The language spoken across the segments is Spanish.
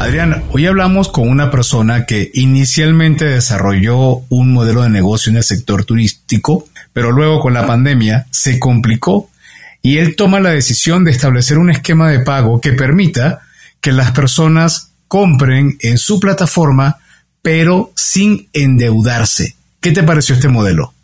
Adrián, hoy hablamos con una persona que inicialmente desarrolló un modelo de negocio en el sector turístico, pero luego con la pandemia se complicó y él toma la decisión de establecer un esquema de pago que permita que las personas compren en su plataforma, pero sin endeudarse. ¿Qué te pareció este modelo?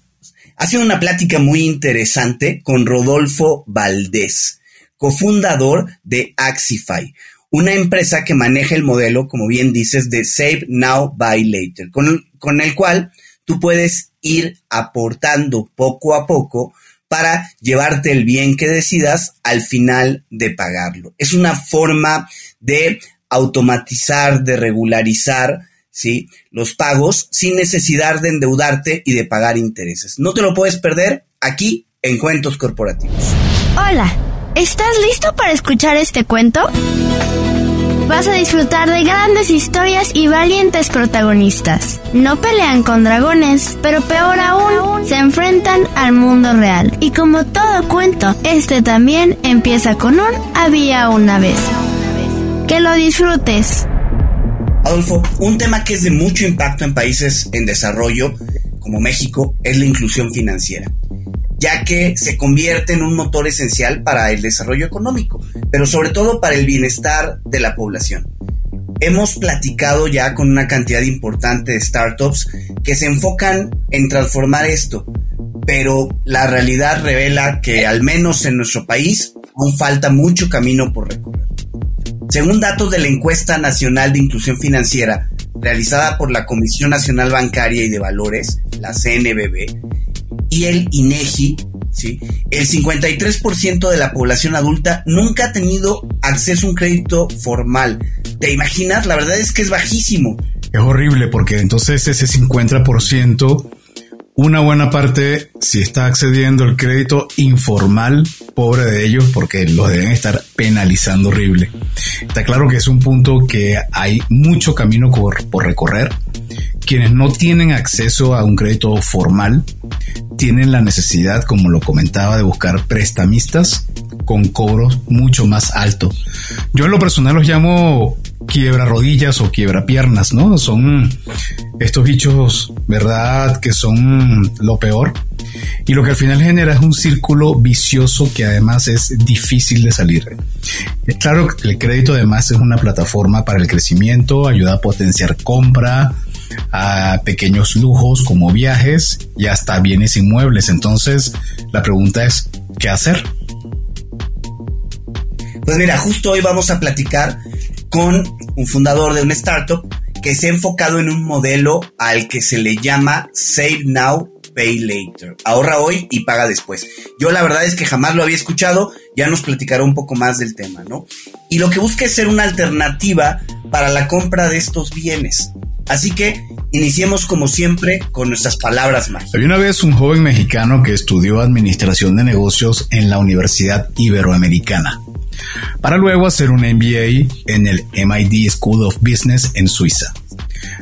Ha sido una plática muy interesante con Rodolfo Valdés, cofundador de Axify, una empresa que maneja el modelo, como bien dices, de Save Now, Buy Later, con, con el cual tú puedes ir aportando poco a poco para llevarte el bien que decidas al final de pagarlo. Es una forma de automatizar, de regularizar ¿sí? los pagos sin necesidad de endeudarte y de pagar intereses. No te lo puedes perder aquí en Cuentos Corporativos. Hola, ¿estás listo para escuchar este cuento? Vas a disfrutar de grandes historias y valientes protagonistas. No pelean con dragones, pero peor aún, se enfrentan al mundo real. Y como todo cuento, este también empieza con un había una vez. Que lo disfrutes. Adolfo, un tema que es de mucho impacto en países en desarrollo como México es la inclusión financiera ya que se convierte en un motor esencial para el desarrollo económico, pero sobre todo para el bienestar de la población. Hemos platicado ya con una cantidad importante de startups que se enfocan en transformar esto, pero la realidad revela que al menos en nuestro país aún falta mucho camino por recorrer. Según datos de la encuesta nacional de inclusión financiera realizada por la Comisión Nacional Bancaria y de Valores, la CNBB, y el INEGI, ¿sí? el 53% de la población adulta nunca ha tenido acceso a un crédito formal. ¿Te imaginas? La verdad es que es bajísimo. Es horrible porque entonces ese 50%, una buena parte, si está accediendo al crédito informal, pobre de ellos, porque los deben estar penalizando horrible. Está claro que es un punto que hay mucho camino por, por recorrer quienes no tienen acceso a un crédito formal tienen la necesidad, como lo comentaba, de buscar prestamistas con cobros mucho más altos. Yo en lo personal los llamo quiebra rodillas o quiebra piernas, ¿no? Son estos bichos, ¿verdad? Que son lo peor. Y lo que al final genera es un círculo vicioso que además es difícil de salir. Es claro que el crédito además es una plataforma para el crecimiento, ayuda a potenciar compra, a pequeños lujos como viajes y hasta bienes inmuebles. Entonces, la pregunta es, ¿qué hacer? Pues mira, justo hoy vamos a platicar con un fundador de una startup que se ha enfocado en un modelo al que se le llama Save Now, Pay Later. Ahorra hoy y paga después. Yo la verdad es que jamás lo había escuchado, ya nos platicará un poco más del tema, ¿no? Y lo que busca es ser una alternativa para la compra de estos bienes. Así que iniciemos como siempre con nuestras palabras mágicas. Había una vez un joven mexicano que estudió administración de negocios en la Universidad Iberoamericana, para luego hacer un MBA en el MIT School of Business en Suiza.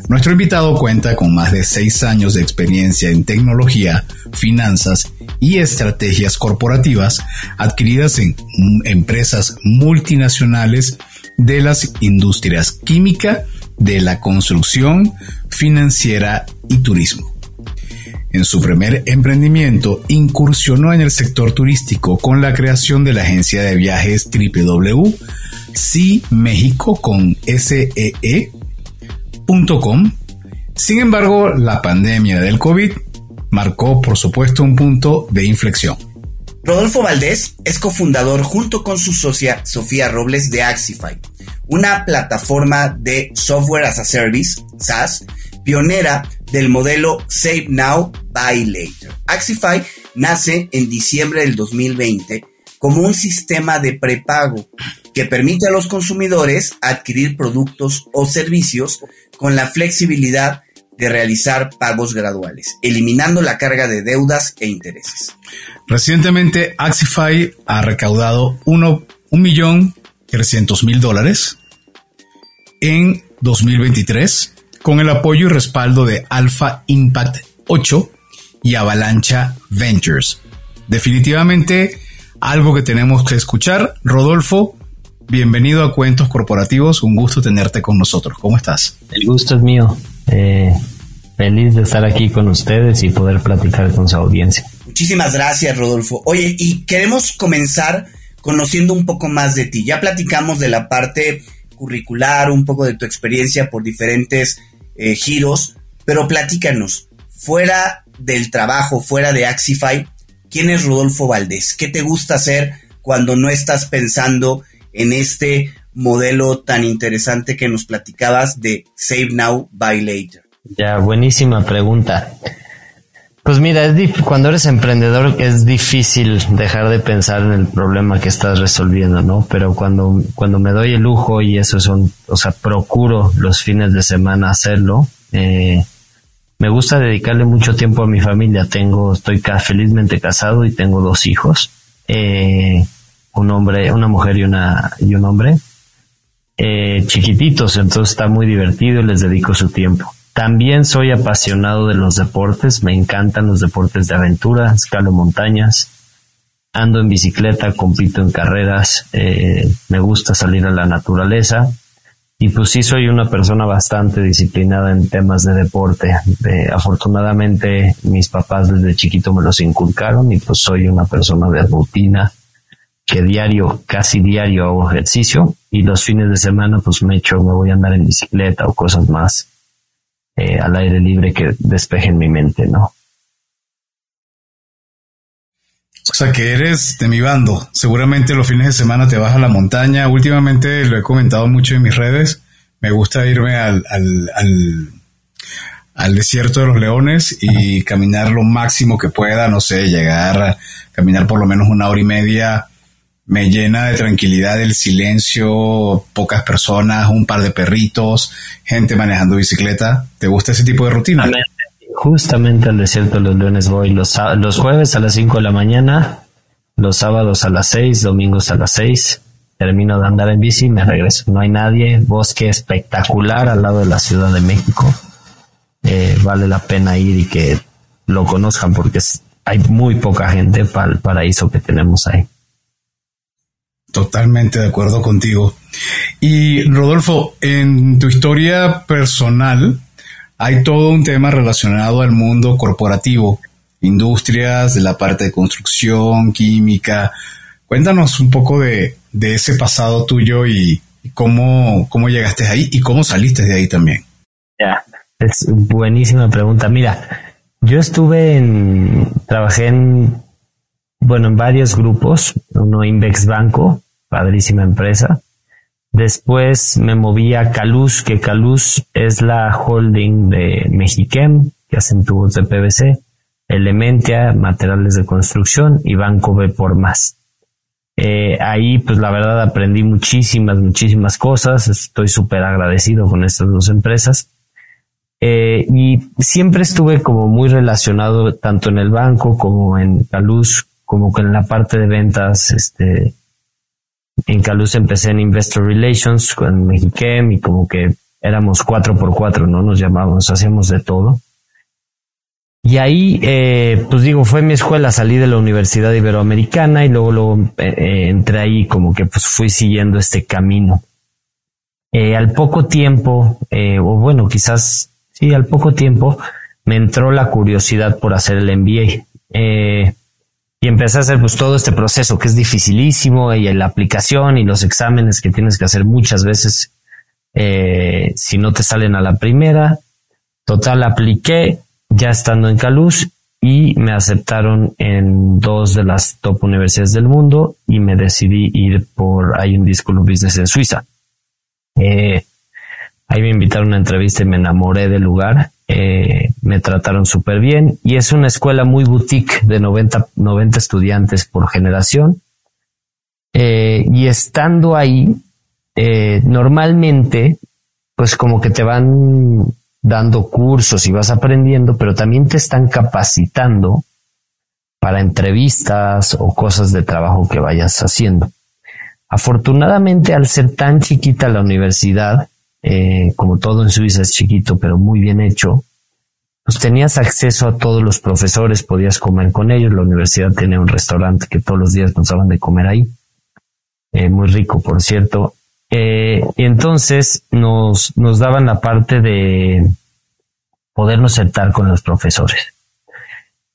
Nuestro invitado cuenta con más de seis años de experiencia en tecnología, finanzas y estrategias corporativas adquiridas en empresas multinacionales de las industrias química, de la construcción, financiera y turismo. En su primer emprendimiento incursionó en el sector turístico con la creación de la agencia de viajes www con SEE.com. Sin embargo, la pandemia del COVID marcó, por supuesto, un punto de inflexión. Rodolfo Valdés es cofundador junto con su socia Sofía Robles de Axify, una plataforma de software as a service, SaaS, pionera del modelo Save Now, Buy Later. Axify nace en diciembre del 2020 como un sistema de prepago que permite a los consumidores adquirir productos o servicios con la flexibilidad de realizar pagos graduales, eliminando la carga de deudas e intereses. Recientemente, Axify ha recaudado 1.300.000 dólares en 2023 con el apoyo y respaldo de Alpha Impact 8 y Avalancha Ventures. Definitivamente algo que tenemos que escuchar. Rodolfo, bienvenido a Cuentos Corporativos, un gusto tenerte con nosotros. ¿Cómo estás? El gusto es mío. Eh, feliz de estar aquí con ustedes y poder platicar con su audiencia. Muchísimas gracias, Rodolfo. Oye, y queremos comenzar conociendo un poco más de ti. Ya platicamos de la parte curricular, un poco de tu experiencia por diferentes eh, giros, pero platícanos, fuera del trabajo, fuera de Axify, ¿quién es Rodolfo Valdés? ¿Qué te gusta hacer cuando no estás pensando en este modelo tan interesante que nos platicabas de Save Now, Buy Later? Ya, buenísima pregunta. Pues mira, es cuando eres emprendedor es difícil dejar de pensar en el problema que estás resolviendo, ¿no? Pero cuando, cuando me doy el lujo y eso son, o sea, procuro los fines de semana hacerlo, eh, me gusta dedicarle mucho tiempo a mi familia. Tengo, estoy felizmente casado y tengo dos hijos, eh, un hombre, una mujer y una y un hombre, eh, chiquititos. Entonces está muy divertido y les dedico su tiempo. También soy apasionado de los deportes, me encantan los deportes de aventura, escalo montañas, ando en bicicleta, compito en carreras, eh, me gusta salir a la naturaleza y pues sí soy una persona bastante disciplinada en temas de deporte. afortunadamente mis papás desde chiquito me los inculcaron y pues soy una persona de rutina que diario, casi diario hago ejercicio y los fines de semana pues me echo, me voy a andar en bicicleta o cosas más eh, al aire libre que despejen mi mente, ¿no? O sea que eres de mi bando. Seguramente los fines de semana te vas a la montaña. Últimamente lo he comentado mucho en mis redes. Me gusta irme al, al, al, desierto de los leones y caminar lo máximo que pueda. No sé, llegar a caminar por lo menos una hora y media me llena de tranquilidad el silencio, pocas personas, un par de perritos, gente manejando bicicleta. ¿Te gusta ese tipo de rutina? Justamente al desierto de los leones voy los, los jueves a las 5 de la mañana, los sábados a las 6, domingos a las 6. Termino de andar en bici y me regreso. No hay nadie, bosque espectacular al lado de la Ciudad de México. Eh, vale la pena ir y que lo conozcan porque hay muy poca gente para el paraíso que tenemos ahí. Totalmente de acuerdo contigo. Y Rodolfo, en tu historia personal hay todo un tema relacionado al mundo corporativo, industrias, de la parte de construcción, química. Cuéntanos un poco de, ese pasado tuyo y, cómo, cómo llegaste ahí y cómo saliste de ahí también. Ya, es buenísima pregunta. Mira, yo estuve en, trabajé en bueno, en varios grupos, uno Invex Banco, padrísima empresa. Después me moví a Caluz, que Caluz es la holding de Mexiquem, que hacen tubos de PVC, Elementia, materiales de construcción y Banco B por más. Eh, ahí, pues la verdad aprendí muchísimas, muchísimas cosas. Estoy súper agradecido con estas dos empresas. Eh, y siempre estuve como muy relacionado tanto en el banco como en Caluz como que en la parte de ventas, este, en Caluz empecé en Investor Relations con Mexiquem y como que éramos cuatro por cuatro, ¿no? Nos llamábamos, hacíamos de todo. Y ahí, eh, pues digo, fue mi escuela, salí de la Universidad Iberoamericana y luego, luego eh, eh, entré ahí como que pues fui siguiendo este camino. al poco tiempo, o bueno, quizás, sí, al poco tiempo, me entró la curiosidad por hacer el MBA. Y empecé a hacer pues todo este proceso que es dificilísimo y la aplicación y los exámenes que tienes que hacer muchas veces eh, si no te salen a la primera. Total, apliqué ya estando en Caluz y me aceptaron en dos de las top universidades del mundo y me decidí ir por hay un School Business en Suiza. Eh, ahí me invitaron a una entrevista y me enamoré del lugar eh, me trataron súper bien y es una escuela muy boutique de 90, 90 estudiantes por generación. Eh, y estando ahí, eh, normalmente, pues como que te van dando cursos y vas aprendiendo, pero también te están capacitando para entrevistas o cosas de trabajo que vayas haciendo. Afortunadamente, al ser tan chiquita la universidad, eh, como todo en Suiza es chiquito, pero muy bien hecho, pues tenías acceso a todos los profesores, podías comer con ellos, la universidad tenía un restaurante que todos los días nos daban de comer ahí. eh, muy rico, por cierto. Eh, y entonces nos, nos daban la parte de podernos sentar con los profesores.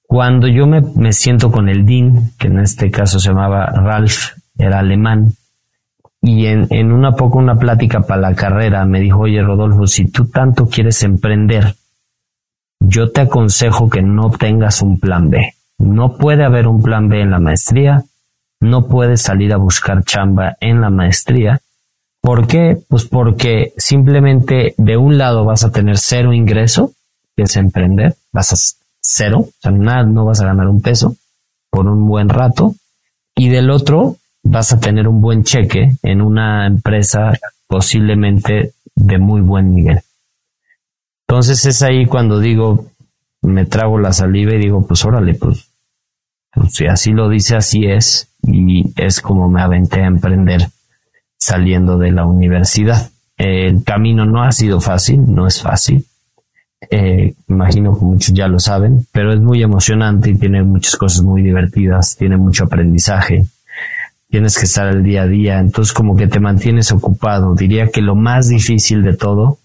Cuando yo me, me siento con el Dean, que en este caso se llamaba Ralph, era alemán, y en, una poco una plática para la carrera me dijo, oye Rodolfo, si tú tanto quieres emprender, yo te aconsejo que no tengas un plan B. No puede haber un plan B en la maestría, no puedes salir a buscar chamba en la maestría. ¿Por qué? Pues porque simplemente de un lado vas a tener cero ingreso, que es emprender, vas a cero, o sea, nada, no vas a ganar un peso por un buen rato, y del otro vas a tener un buen cheque en una empresa posiblemente de muy buen nivel. Entonces es ahí cuando digo, me trago la saliva y digo, pues órale, pues, pues, si así lo dice, así es. Y es como me aventé a emprender saliendo de la universidad. El camino no ha sido fácil, no es fácil. Eh, imagino que muchos ya lo saben, pero es muy emocionante y tiene muchas cosas muy divertidas, tiene mucho aprendizaje. Tienes que estar el día a día, entonces como que te mantienes ocupado. Diría que lo más difícil de todo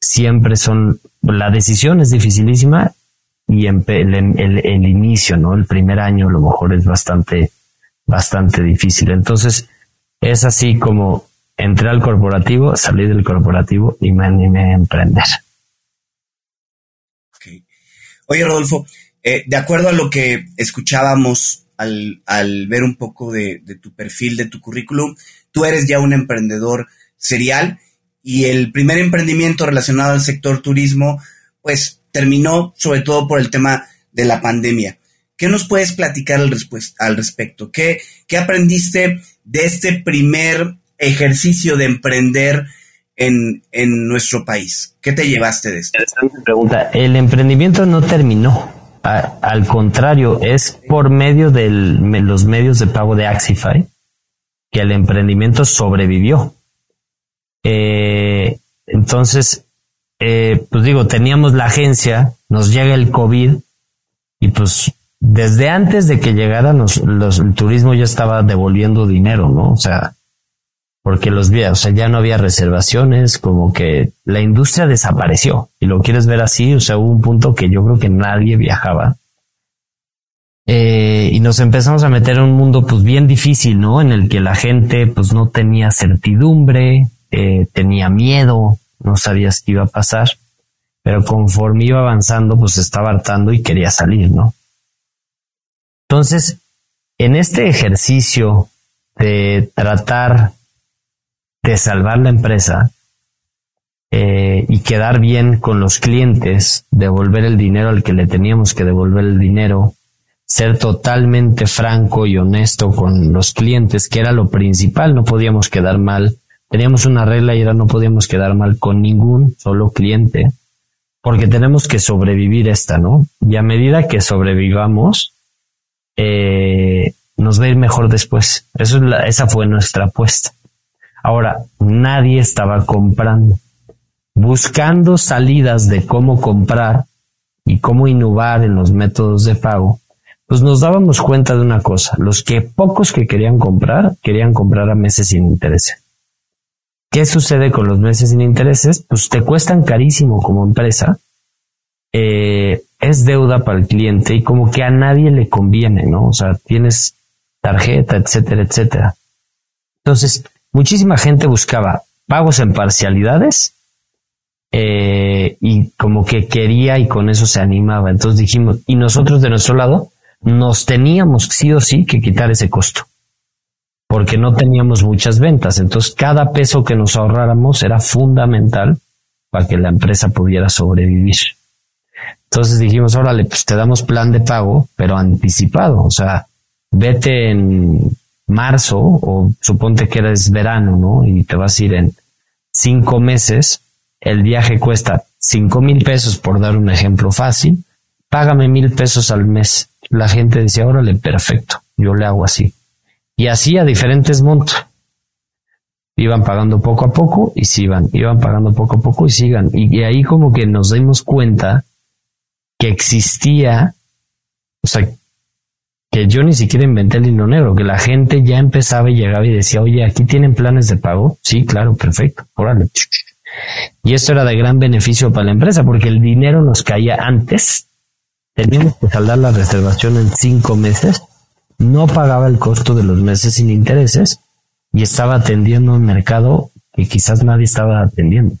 siempre son, la decisión es dificilísima y el, el, inicio, ¿no? El primer año a lo mejor es bastante, bastante difícil. Entonces, es así como entré al corporativo, salí del corporativo y me animé a emprender. Oye, Rodolfo, eh, de acuerdo a lo que escuchábamos al, al ver un poco de, de, tu perfil, de tu currículum, tú eres ya un emprendedor serial y el primer emprendimiento relacionado al sector turismo, pues terminó sobre todo por el tema de la pandemia. ¿Qué nos puedes platicar al, al respecto? ¿Qué, ¿Qué aprendiste de este primer ejercicio de emprender en, en, nuestro país? ¿Qué te llevaste de esto? pregunta. El emprendimiento no terminó. Al contrario, es por medio de los medios de pago de Axify que el emprendimiento sobrevivió. Eh, entonces, eh, pues digo, teníamos la agencia, nos llega el COVID y pues desde antes de que llegara los, el turismo ya estaba devolviendo dinero, ¿no? O sea, porque los días, o sea, ya no había reservaciones, como que la industria desapareció. Y lo quieres ver así, o sea, hubo un punto que yo creo que nadie viajaba. Eh, y nos empezamos a meter en un mundo pues bien difícil, ¿no? En el que la gente pues no tenía certidumbre, eh, tenía miedo, no sabías qué iba a pasar, pero conforme iba avanzando, pues estaba hartando y quería salir, ¿no? Entonces, en este ejercicio de tratar de salvar la empresa eh, y quedar bien con los clientes, devolver el dinero al que le teníamos que devolver el dinero, ser totalmente franco y honesto con los clientes, que era lo principal, no podíamos quedar mal teníamos una regla y era no podíamos quedar mal con ningún solo cliente, porque tenemos que sobrevivir esta, ¿no? Y a medida que sobrevivamos, eh, nos va a ir mejor después. Eso es la, esa fue nuestra apuesta. Ahora, nadie estaba comprando. Buscando salidas de cómo comprar y cómo innovar en los métodos de pago, pues nos dábamos cuenta de una cosa. Los que pocos que querían comprar, querían comprar a meses sin interés. ¿Qué sucede con los meses sin intereses? Pues te cuestan carísimo como empresa. Eh, es deuda para el cliente y como que a nadie le conviene, ¿no? O sea, tienes tarjeta, etcétera, etcétera. Entonces, muchísima gente buscaba pagos en parcialidades eh, y como que quería y con eso se animaba. Entonces dijimos, y nosotros de nuestro lado nos teníamos sí o sí que quitar ese costo porque no teníamos muchas ventas. Entonces, cada peso que nos ahorráramos era fundamental para que la empresa pudiera sobrevivir. Entonces dijimos, órale, pues te damos plan de pago, pero anticipado. O sea, vete en marzo o suponte que eres verano, ¿no? Y te vas a ir en cinco meses. El viaje cuesta cinco mil pesos, por dar un ejemplo fácil. Págame mil pesos al mes. La gente dice, órale, perfecto. Yo le hago así. Y así a diferentes montos. Iban pagando poco a poco y sigan, iban pagando poco a poco y sigan. Y, ahí como que nos dimos cuenta que existía, o sea, que yo ni siquiera inventé el hilo negro, que la gente ya empezaba y llegaba y decía, oye, aquí tienen planes de pago. Sí, claro, perfecto, órale. Y esto era de gran beneficio para la empresa porque el dinero nos caía antes. Teníamos que saldar la reservación en cinco meses. No pagaba el costo de los meses sin intereses y estaba atendiendo un mercado que quizás nadie estaba atendiendo.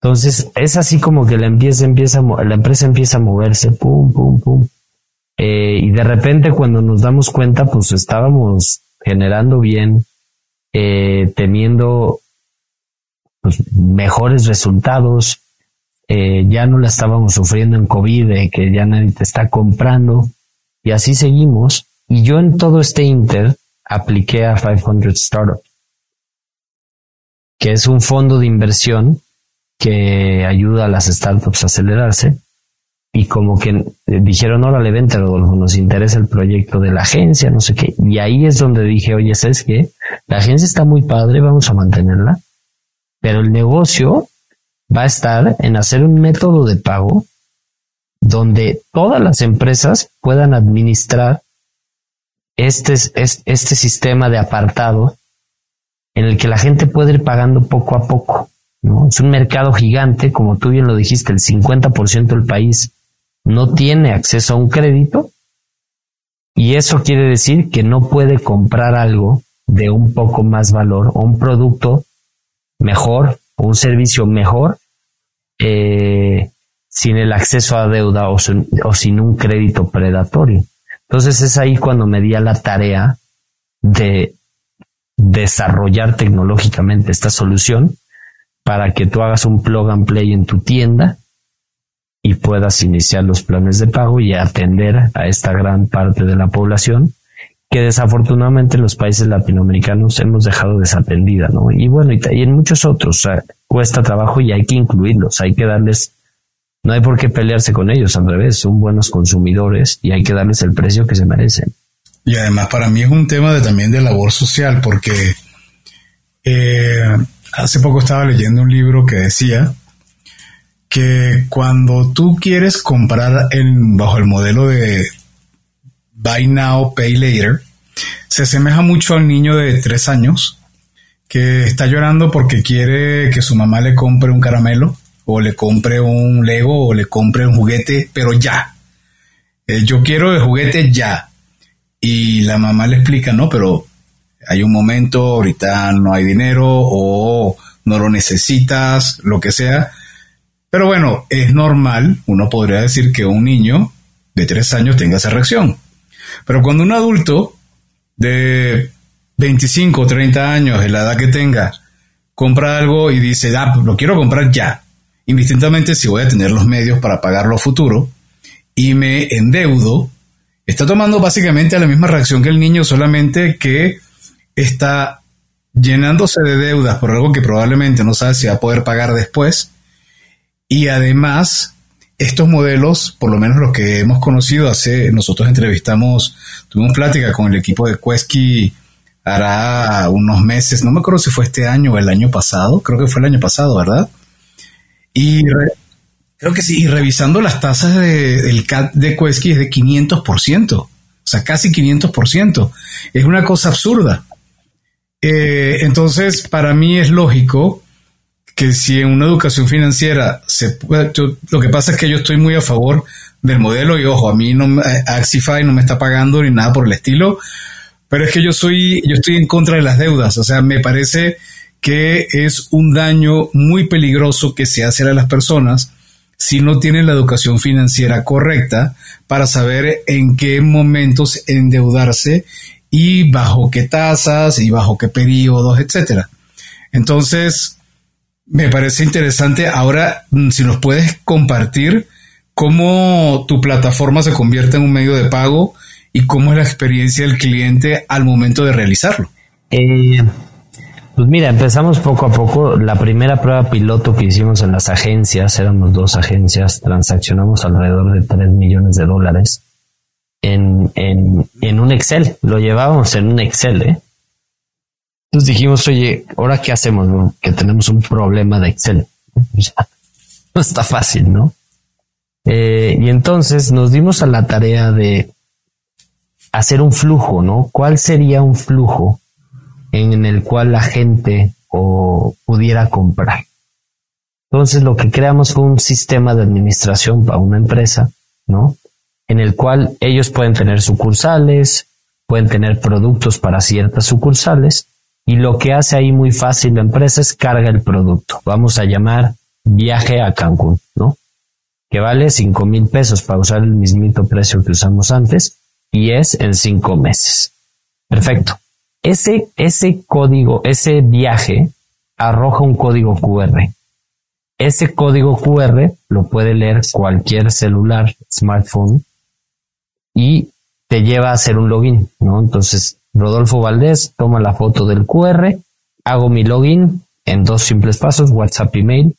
Entonces es así como que la empieza, la empresa empieza a moverse, pum, pum, pum. Eh, y de repente cuando nos damos cuenta, pues estábamos generando bien, eh, teniendo pues, mejores resultados, eh, ya no la estábamos sufriendo en COVID, que ya nadie te está comprando, y así seguimos. Y yo en todo este Inter apliqué a 500 Startup, que es un fondo de inversión que ayuda a las startups a acelerarse. Y como que dijeron, órale, vente, Rodolfo, nos interesa el proyecto de la agencia, no sé qué. Y ahí es donde dije, oye, ¿sabes qué? La agencia está muy padre, vamos a mantenerla. Pero el negocio va a estar en hacer un método de pago donde todas las empresas puedan administrar este, este sistema de apartado en el que la gente puede ir pagando poco a poco. ¿no? Es un mercado gigante, como tú bien lo dijiste, el 50% del país no tiene acceso a un crédito y eso quiere decir que no puede comprar algo de un poco más valor o un producto mejor o un servicio mejor eh, sin el acceso a deuda o sin un crédito predatorio. Entonces es ahí cuando me di a la tarea de desarrollar tecnológicamente esta solución para que tú hagas un plug and play en tu tienda y puedas iniciar los planes de pago y atender a esta gran parte de la población que desafortunadamente en los países latinoamericanos hemos dejado desatendida, ¿no? Y bueno, y, en muchos otros, cuesta trabajo y hay que incluirlos, hay que darles no hay por qué pelearse con ellos, al revés, son buenos consumidores y hay que darles el precio que se merecen. Y además para mí es un tema de, también de labor social, porque eh, hace poco estaba leyendo un libro que decía que cuando tú quieres comprar bajo el modelo de Buy Now, Pay Later, se asemeja mucho al niño de tres años que está llorando porque quiere que su mamá le compre un caramelo o le compre un Lego o le compre un juguete, pero ya. Eh, yo quiero el juguete ya. Y la mamá le explica, no, pero hay un momento, ahorita no hay dinero o no lo necesitas, lo que sea. Pero bueno, es normal, uno podría decir que un niño de tres años tenga esa reacción. Pero cuando un adulto de 25 o 30 años, en la edad que tenga, compra algo y dice, ah, pues lo quiero comprar ya, indistintamente si voy a tener los medios para pagarlo a futuro y me endeudo, está tomando básicamente la misma reacción que el niño, solamente que está llenándose de deudas por algo que probablemente no sabe si va a poder pagar después. Y además, estos modelos, por lo menos los que hemos conocido, hace, nosotros entrevistamos, tuvimos plática con el equipo de Quesky hará unos meses, no me acuerdo si fue este año o el año pasado, creo que fue el año pasado, ¿verdad? Y creo que sí. Y revisando las tasas del CAT de Quesky es de 500%, o sea, casi 500%. Es una cosa absurda. Eh, entonces, para mí es lógico que si en una educación financiera se puede, lo que pasa es que yo estoy muy a favor del modelo y ojo, a mí no Axify no me está pagando ni nada por el estilo, pero es que yo soy, yo estoy en contra de las deudas, o sea, me parece que es un daño muy peligroso que se hace a las personas si no tienen la educación financiera correcta para saber en qué momentos endeudarse y bajo qué tasas y bajo qué periodos, etcétera. Entonces, me parece interesante. Ahora, mm, si nos puedes compartir cómo tu plataforma se convierte en un medio de pago y cómo es la experiencia del cliente al momento de realizarlo. Eh, pues mira, empezamos poco a poco. La primera prueba piloto que hicimos en las agencias, éramos dos agencias, transaccionamos alrededor de 3 millones de dólares en, en, en un Excel. Lo llevábamos en un Excel, ¿eh? Entonces dijimos, oye, ¿ahora qué hacemos? Que tenemos un problema de Excel. no está fácil, ¿no? Eh, y entonces nos dimos a la tarea de hacer un flujo, ¿no? ¿Cuál sería un flujo en el cual la gente o pudiera comprar? Entonces lo que creamos fue un sistema de administración para una empresa, ¿no? En el cual ellos pueden tener sucursales, pueden tener productos para ciertas sucursales y lo que hace ahí muy fácil la empresa es carga el producto. Vamos a llamar viaje a Cancún, ¿no? Que vale cinco mil pesos para usar el mismito precio que usamos antes y es en cinco meses. Perfecto. Ese, ese código, ese viaje arroja un código QR ese código QR lo puede leer cualquier celular, smartphone, y te lleva a hacer un login, ¿no? Entonces, Rodolfo Valdés toma la foto del QR, hago mi login en dos simples pasos, WhatsApp, email,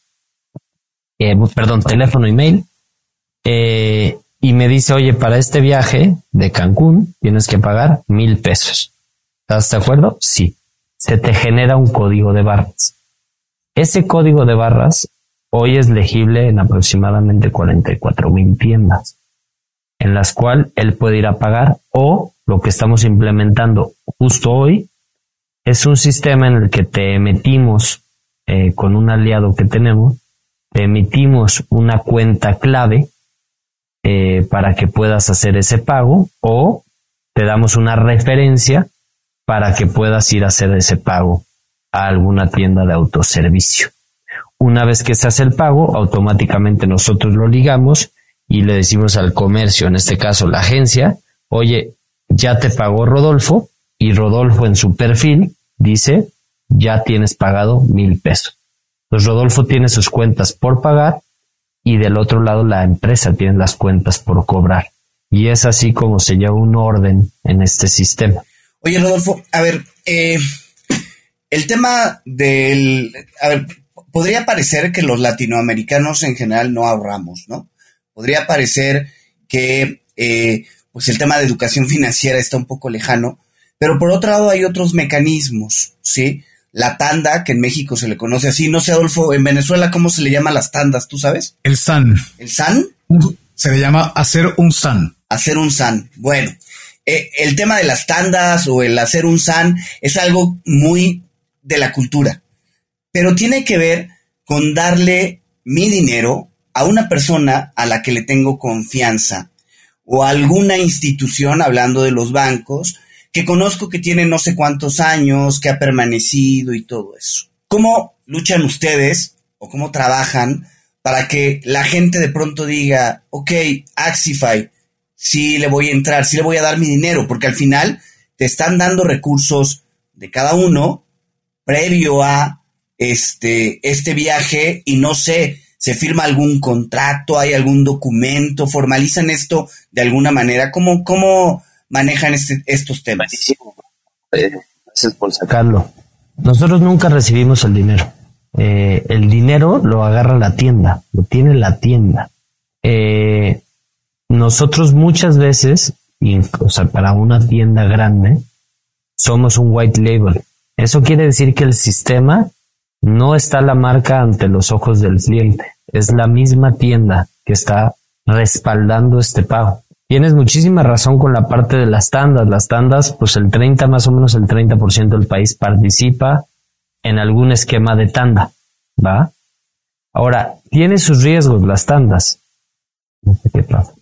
eh, perdón, teléfono, email, eh, y me dice, oye, para este viaje de Cancún tienes que pagar mil pesos. ¿Estás de acuerdo? Sí. Se te genera un código de barras. Ese código de barras hoy es legible en aproximadamente 44 mil tiendas, en las cuales él puede ir a pagar o lo que estamos implementando justo hoy es un sistema en el que te emitimos eh, con un aliado que tenemos, te emitimos una cuenta clave eh, para que puedas hacer ese pago o te damos una referencia para que puedas ir a hacer ese pago a alguna tienda de autoservicio. Una vez que se hace el pago, automáticamente nosotros lo ligamos y le decimos al comercio, en este caso la agencia, oye, ya te pagó Rodolfo y Rodolfo en su perfil dice, ya tienes pagado mil pesos. Pues Rodolfo tiene sus cuentas por pagar y del otro lado la empresa tiene las cuentas por cobrar. Y es así como se lleva un orden en este sistema. Oye, Rodolfo, a ver, eh, el tema del... A ver, podría parecer que los latinoamericanos en general no ahorramos, ¿no? Podría parecer que eh, pues el tema de educación financiera está un poco lejano, pero por otro lado hay otros mecanismos, ¿sí? La tanda, que en México se le conoce así, no sé, Adolfo, en Venezuela, ¿cómo se le llama las tandas? ¿Tú sabes? El SAN. ¿El SAN? Se le llama hacer un SAN. Hacer un SAN. Bueno, eh, el tema de las tandas o el hacer un SAN es algo muy de la cultura pero tiene que ver con darle mi dinero a una persona a la que le tengo confianza o alguna institución, hablando de los bancos, que conozco que tiene no sé cuántos años, que ha permanecido y todo eso. ¿Cómo luchan ustedes o cómo trabajan para que la gente de pronto diga, ok, Axify, sí le voy a entrar, sí le voy a dar mi dinero, porque al final te están dando recursos de cada uno previo a este, este viaje y no sé, se firma algún contrato, hay algún documento, formalizan esto de alguna manera. ¿Cómo, cómo manejan este, estos temas? Eh, gracias por sacarlo. Nosotros nunca recibimos el dinero. Eh, el dinero lo agarra la tienda, lo tiene la tienda. Eh, nosotros muchas veces, o sea, para una tienda grande, somos un white label. Eso quiere decir que el sistema no está la marca ante los ojos del cliente, es la misma tienda que está respaldando este pago. Tienes muchísima razón con la parte de las tandas. Las tandas, pues el 30, más o menos el 30% del país participa en algún esquema de tanda, ¿va? Ahora, tiene sus riesgos las tandas. No sé qué pasa.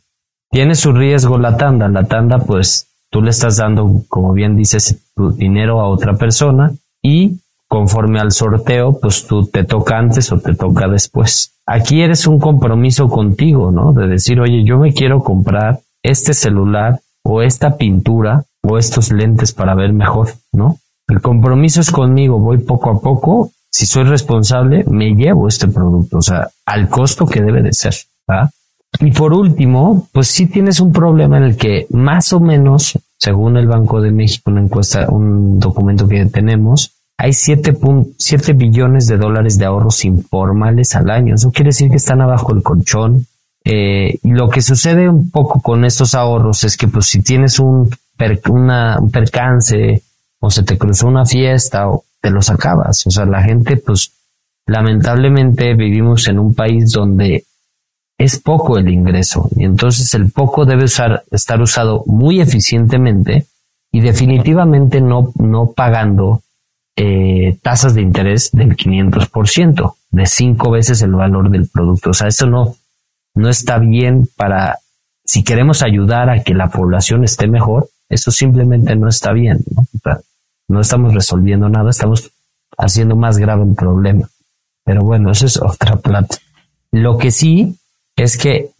Tiene su riesgo la tanda. La tanda, pues tú le estás dando, como bien dices, tu dinero a otra persona y conforme al sorteo, pues tú te toca antes o te toca después. Aquí eres un compromiso contigo, ¿no? De decir, oye, yo me quiero comprar este celular o esta pintura o estos lentes para ver mejor, ¿no? El compromiso es conmigo, voy poco a poco, si soy responsable, me llevo este producto, o sea, al costo que debe de ser, ¿va? Y por último, pues sí tienes un problema en el que más o menos, según el Banco de México, una encuesta, un documento que tenemos, hay 7, billones de dólares de ahorros informales al año. Eso quiere decir que están abajo del colchón. Eh, y lo que sucede un poco con estos ahorros es que pues si tienes un, un percance o se te cruzó una fiesta o te los acabas. O sea, la gente pues lamentablemente vivimos en un país donde es poco el ingreso y entonces el poco debe estar usado muy eficientemente y definitivamente no, no pagando eh, tasas de interés del 500%, de cinco veces el valor del producto. O sea, eso no, no está bien para, si queremos ayudar a que la población esté mejor, eso simplemente no está bien. ¿no? no estamos resolviendo nada, estamos haciendo más grave el problema. Pero bueno, eso es otra plata. Lo que sí es que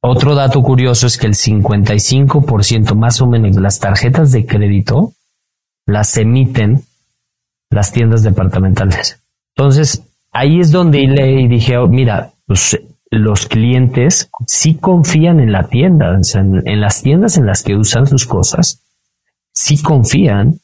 otro dato curioso es que el 55% más o menos de las tarjetas de crédito las emiten las tiendas departamentales. Entonces, ahí es donde leí y dije, oh, mira, pues los clientes sí confían en la tienda, en, las tiendas en las que usan sus cosas, sí confían.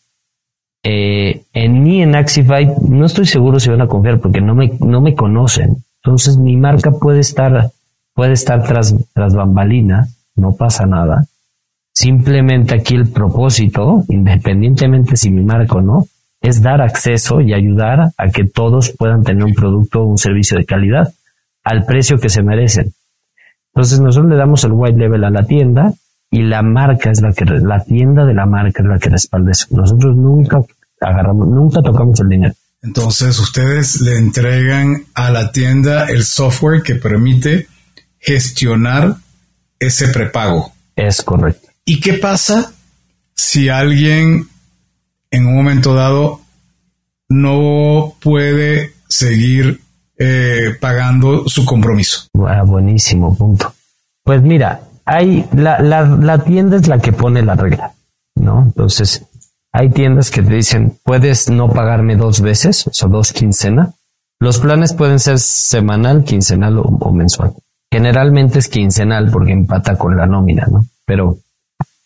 Eh, en mí, en Axify, no estoy seguro si van a confiar porque no me, no me conocen. Entonces, mi marca puede estar, puede estar tras, tras bambalina, no pasa nada. Simplemente aquí el propósito, independientemente si mi marca o no, es dar acceso y ayudar a que todos puedan tener un producto o un servicio de calidad al precio que se merecen. Entonces nosotros le damos el white level a la tienda y la marca es la que, la tienda de la marca es la que respalda eso. Nosotros nunca agarramos, nunca tocamos el dinero. Entonces ustedes le entregan a la tienda el software que permite gestionar ese prepago. Es correcto. ¿Y qué pasa si alguien en un momento dado no puede seguir eh, pagando su compromiso. Ah, buenísimo punto. Pues mira, hay la, la, la tienda es la que pone la regla, ¿no? Entonces, hay tiendas que te dicen, puedes no pagarme dos veces, o sea, dos quincenas. Los planes pueden ser semanal, quincenal o, o mensual. Generalmente es quincenal porque empata con la nómina, ¿no? Pero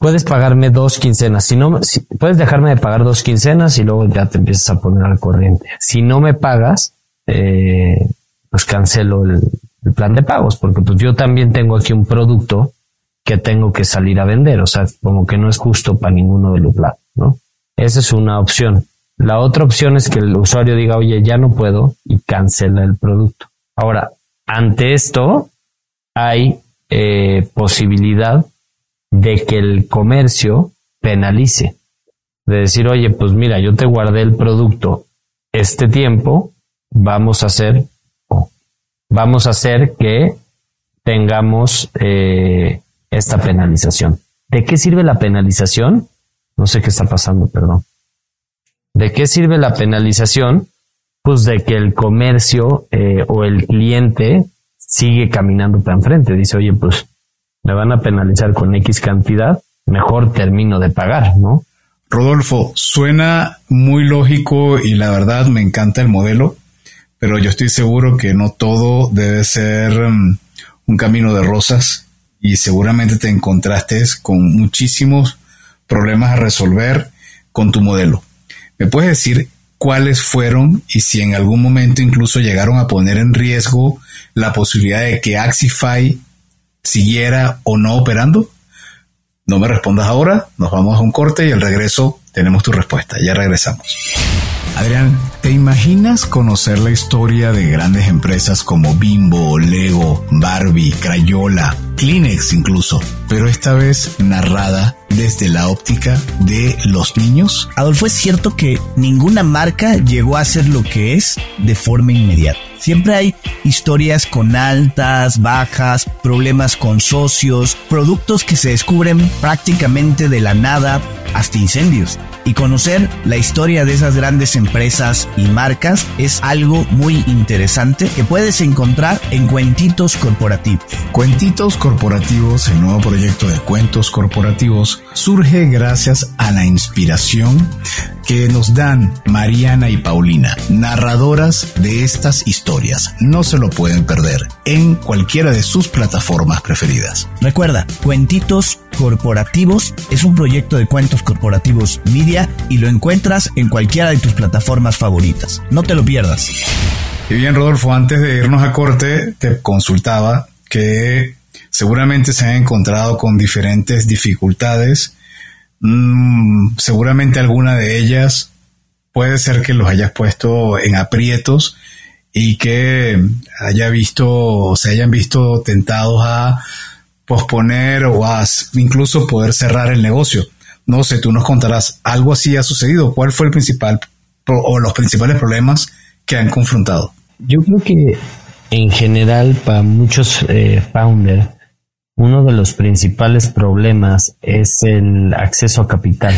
puedes pagarme dos quincenas. Si no, puedes dejarme de pagar dos quincenas y luego ya te empiezas a poner al corriente. Si no me pagas, eh, pues cancelo el, plan de pagos, porque pues yo también tengo aquí un producto que tengo que salir a vender. O sea, como que no es justo para ninguno de los lados, ¿no? Esa es una opción. La otra opción es que el usuario diga, oye, ya no puedo y cancela el producto. Ahora, ante esto, hay eh, posibilidad de que el comercio penalice. De decir, oye, pues mira, yo te guardé el producto este tiempo, vamos a hacer, vamos a hacer que tengamos eh, esta penalización. ¿De qué sirve la penalización? No sé qué está pasando, perdón. ¿De qué sirve la penalización? Pues de que el comercio eh, o el cliente sigue caminando para enfrente. Dice, oye, pues me van a penalizar con X cantidad, mejor termino de pagar, ¿no? Rodolfo, suena muy lógico y la verdad me encanta el modelo, pero yo estoy seguro que no todo debe ser um, un camino de rosas y seguramente te encontraste con muchísimos problemas a resolver con tu modelo. ¿Me puedes decir cuáles fueron y si en algún momento incluso llegaron a poner en riesgo la posibilidad de que Axify siguiera o no operando? No me respondas ahora, nos vamos a un corte y al regreso tenemos tu respuesta. Ya regresamos. Adrián, ¿te imaginas conocer la historia de grandes empresas como Bimbo, Lego, Barbie, Crayola, Kleenex incluso, pero esta vez narrada desde la óptica de los niños? Adolfo, es cierto que ninguna marca llegó a ser lo que es de forma inmediata. Siempre hay historias con altas, bajas, problemas con socios, productos que se descubren prácticamente de la nada, hasta incendios. Y conocer la historia de esas grandes empresas y marcas es algo muy interesante que puedes encontrar en Cuentitos Corporativos. Cuentitos Corporativos, el nuevo proyecto de cuentos corporativos, surge gracias a la inspiración que nos dan Mariana y Paulina, narradoras de estas historias. No se lo pueden perder en cualquiera de sus plataformas preferidas. Recuerda, Cuentitos Corporativos es un proyecto de cuentos corporativos media y lo encuentras en cualquiera de tus plataformas favoritas. No te lo pierdas. Y bien, Rodolfo, antes de irnos a corte, te consultaba que seguramente se han encontrado con diferentes dificultades Mm, seguramente alguna de ellas puede ser que los hayas puesto en aprietos y que haya visto, se hayan visto tentados a posponer o a incluso poder cerrar el negocio. No sé, tú nos contarás, ¿algo así ha sucedido? ¿Cuál fue el principal o los principales problemas que han confrontado? Yo creo que en general para muchos eh, founders, uno de los principales problemas es el acceso a capital.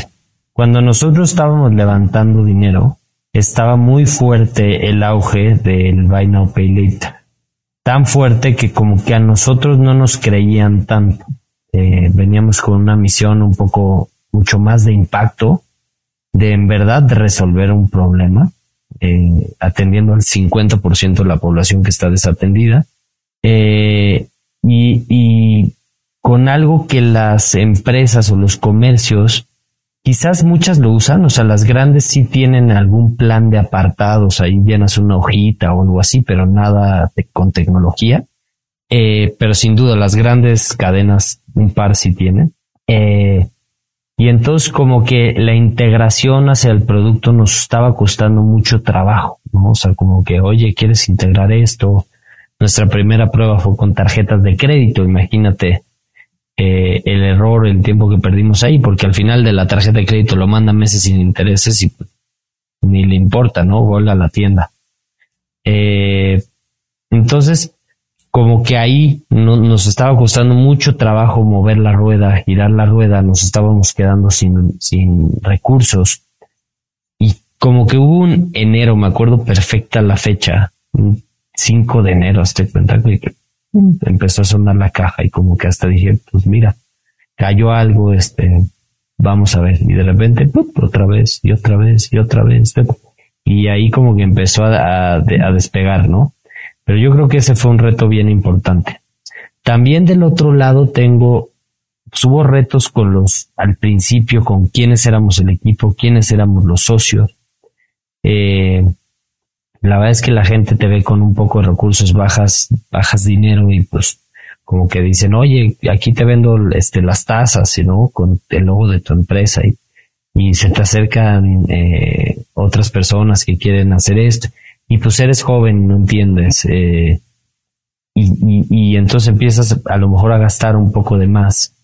Cuando nosotros estábamos levantando dinero, estaba muy fuerte el auge del Buy Now Pay Later. Tan fuerte que como que a nosotros no nos creían tanto. Eh, veníamos con una misión un poco mucho más de impacto, de en verdad resolver un problema, eh, atendiendo al 50% de la población que está desatendida. Eh, y, y con algo que las empresas o los comercios Quizás muchas lo usan, o sea, las grandes sí tienen algún plan de apartados, ahí llenas una hojita o algo así, pero nada con tecnología. Eh, pero sin duda las grandes cadenas, un par sí tienen. Eh, y entonces como que la integración hacia el producto nos estaba costando mucho trabajo, ¿no? O sea, como que, oye, ¿quieres integrar esto? Nuestra primera prueba fue con tarjetas de crédito, imagínate eh, el error, el tiempo que perdimos ahí, porque al final de la tarjeta de crédito lo mandan meses sin intereses y pues, ni le importa, ¿no? Vuelve a la tienda. Eh, entonces, como que ahí no, nos estaba costando mucho trabajo mover la rueda, girar la rueda, nos estábamos quedando sin recursos. Y como que hubo un enero, me acuerdo perfecta la fecha, 5 de enero, estoy cuenta que empezó a sonar la caja y como que hasta dije, pues mira, cayó algo, este, vamos a ver. Y de repente, otra vez, y otra vez, y otra vez. Y ahí como que empezó a, despegar, ¿no? Pero yo creo que ese fue un reto bien importante. También del otro lado tengo, pues, hubo retos con los, al principio, con quiénes éramos el equipo, quiénes éramos los socios. Eh, la verdad es que la gente te ve con un poco de recursos, bajas, bajas dinero y pues como que dicen, oye, aquí te vendo este, las tazas, ¿no? Con el logo de tu empresa y, y se te acercan eh, otras personas que quieren hacer esto y pues eres joven, no entiendes. Eh, y, y, y, entonces empiezas a lo mejor a gastar un poco de más.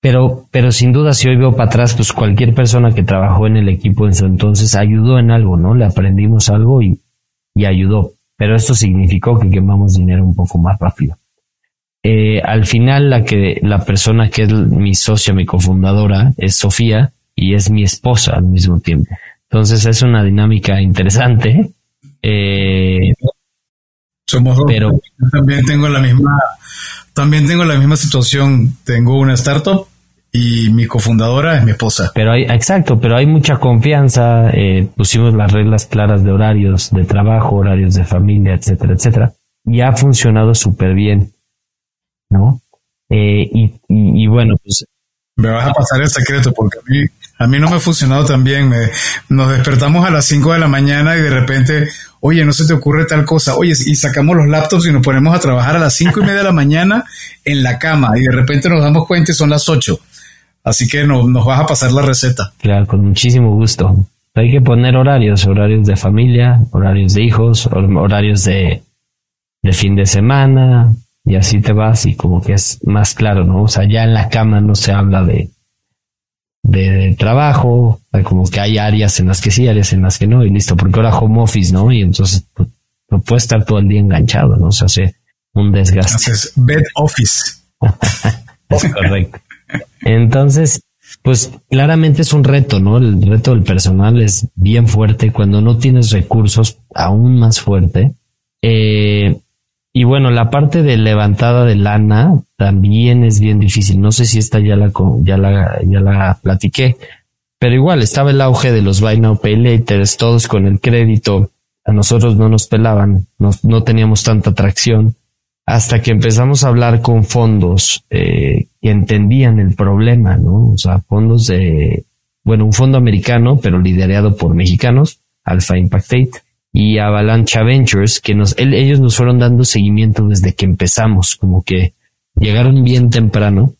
Pero, pero sin duda, si hoy veo para atrás, pues cualquier persona que trabajó en el equipo en su entonces ayudó en algo, ¿no? Le aprendimos algo y, y ayudó, pero esto significó que quemamos dinero un poco más rápido. Eh, al final, la que la persona que es mi socia, mi cofundadora, es Sofía y es mi esposa al mismo tiempo. Entonces es una dinámica interesante. Eh, Somos dos. Pero también tengo la misma, también tengo la misma situación. Tengo una startup y mi cofundadora es mi esposa. Pero hay, exacto, pero hay mucha confianza, eh, pusimos las reglas claras de horarios de trabajo, horarios de familia, etcétera, etcétera. Y ha funcionado súper bien, ¿no? Eh, y, y, bueno, pues... Me vas a pasar el secreto porque a mí, a mí no me ha funcionado tan bien. nos despertamos a las 5 de la mañana y de repente, oye, no se te ocurre tal cosa. Oye, y sacamos los laptops y nos ponemos a trabajar a las cinco y media de la mañana en la cama y de repente nos damos cuenta y son las 8 Así que no, nos vas a pasar la receta. Claro, con muchísimo gusto. Hay que poner horarios, horarios de familia, horarios de hijos, horarios de, de fin de semana, y así te vas y como que es más claro, ¿no? O sea, ya en la cama no se habla de, de, trabajo, como que hay áreas en las que sí, áreas en las que no, y listo, porque ahora home office, ¿no? Y entonces pues, no puede estar todo el día enganchado, ¿no? O sea, hace un desgaste. Haces bed office. es correcto. Entonces, pues claramente es un reto, ¿no? El reto del personal es bien fuerte. Cuando no tienes recursos, aún más fuerte. Eh, y bueno, la parte de levantada de lana también es bien difícil. No sé si esta ya la, ya la, ya la platiqué, pero igual estaba el auge de los buy now pay todos con el crédito. A nosotros no nos pelaban, no, no teníamos tanta atracción hasta que empezamos a hablar con fondos eh, que entendían el problema, ¿no? O sea, fondos de, bueno, un fondo americano, pero liderado por mexicanos, Alpha Impact 8, y Avalancha Ventures, que nos, ellos nos fueron dando seguimiento desde que empezamos, como que llegaron bien temprano,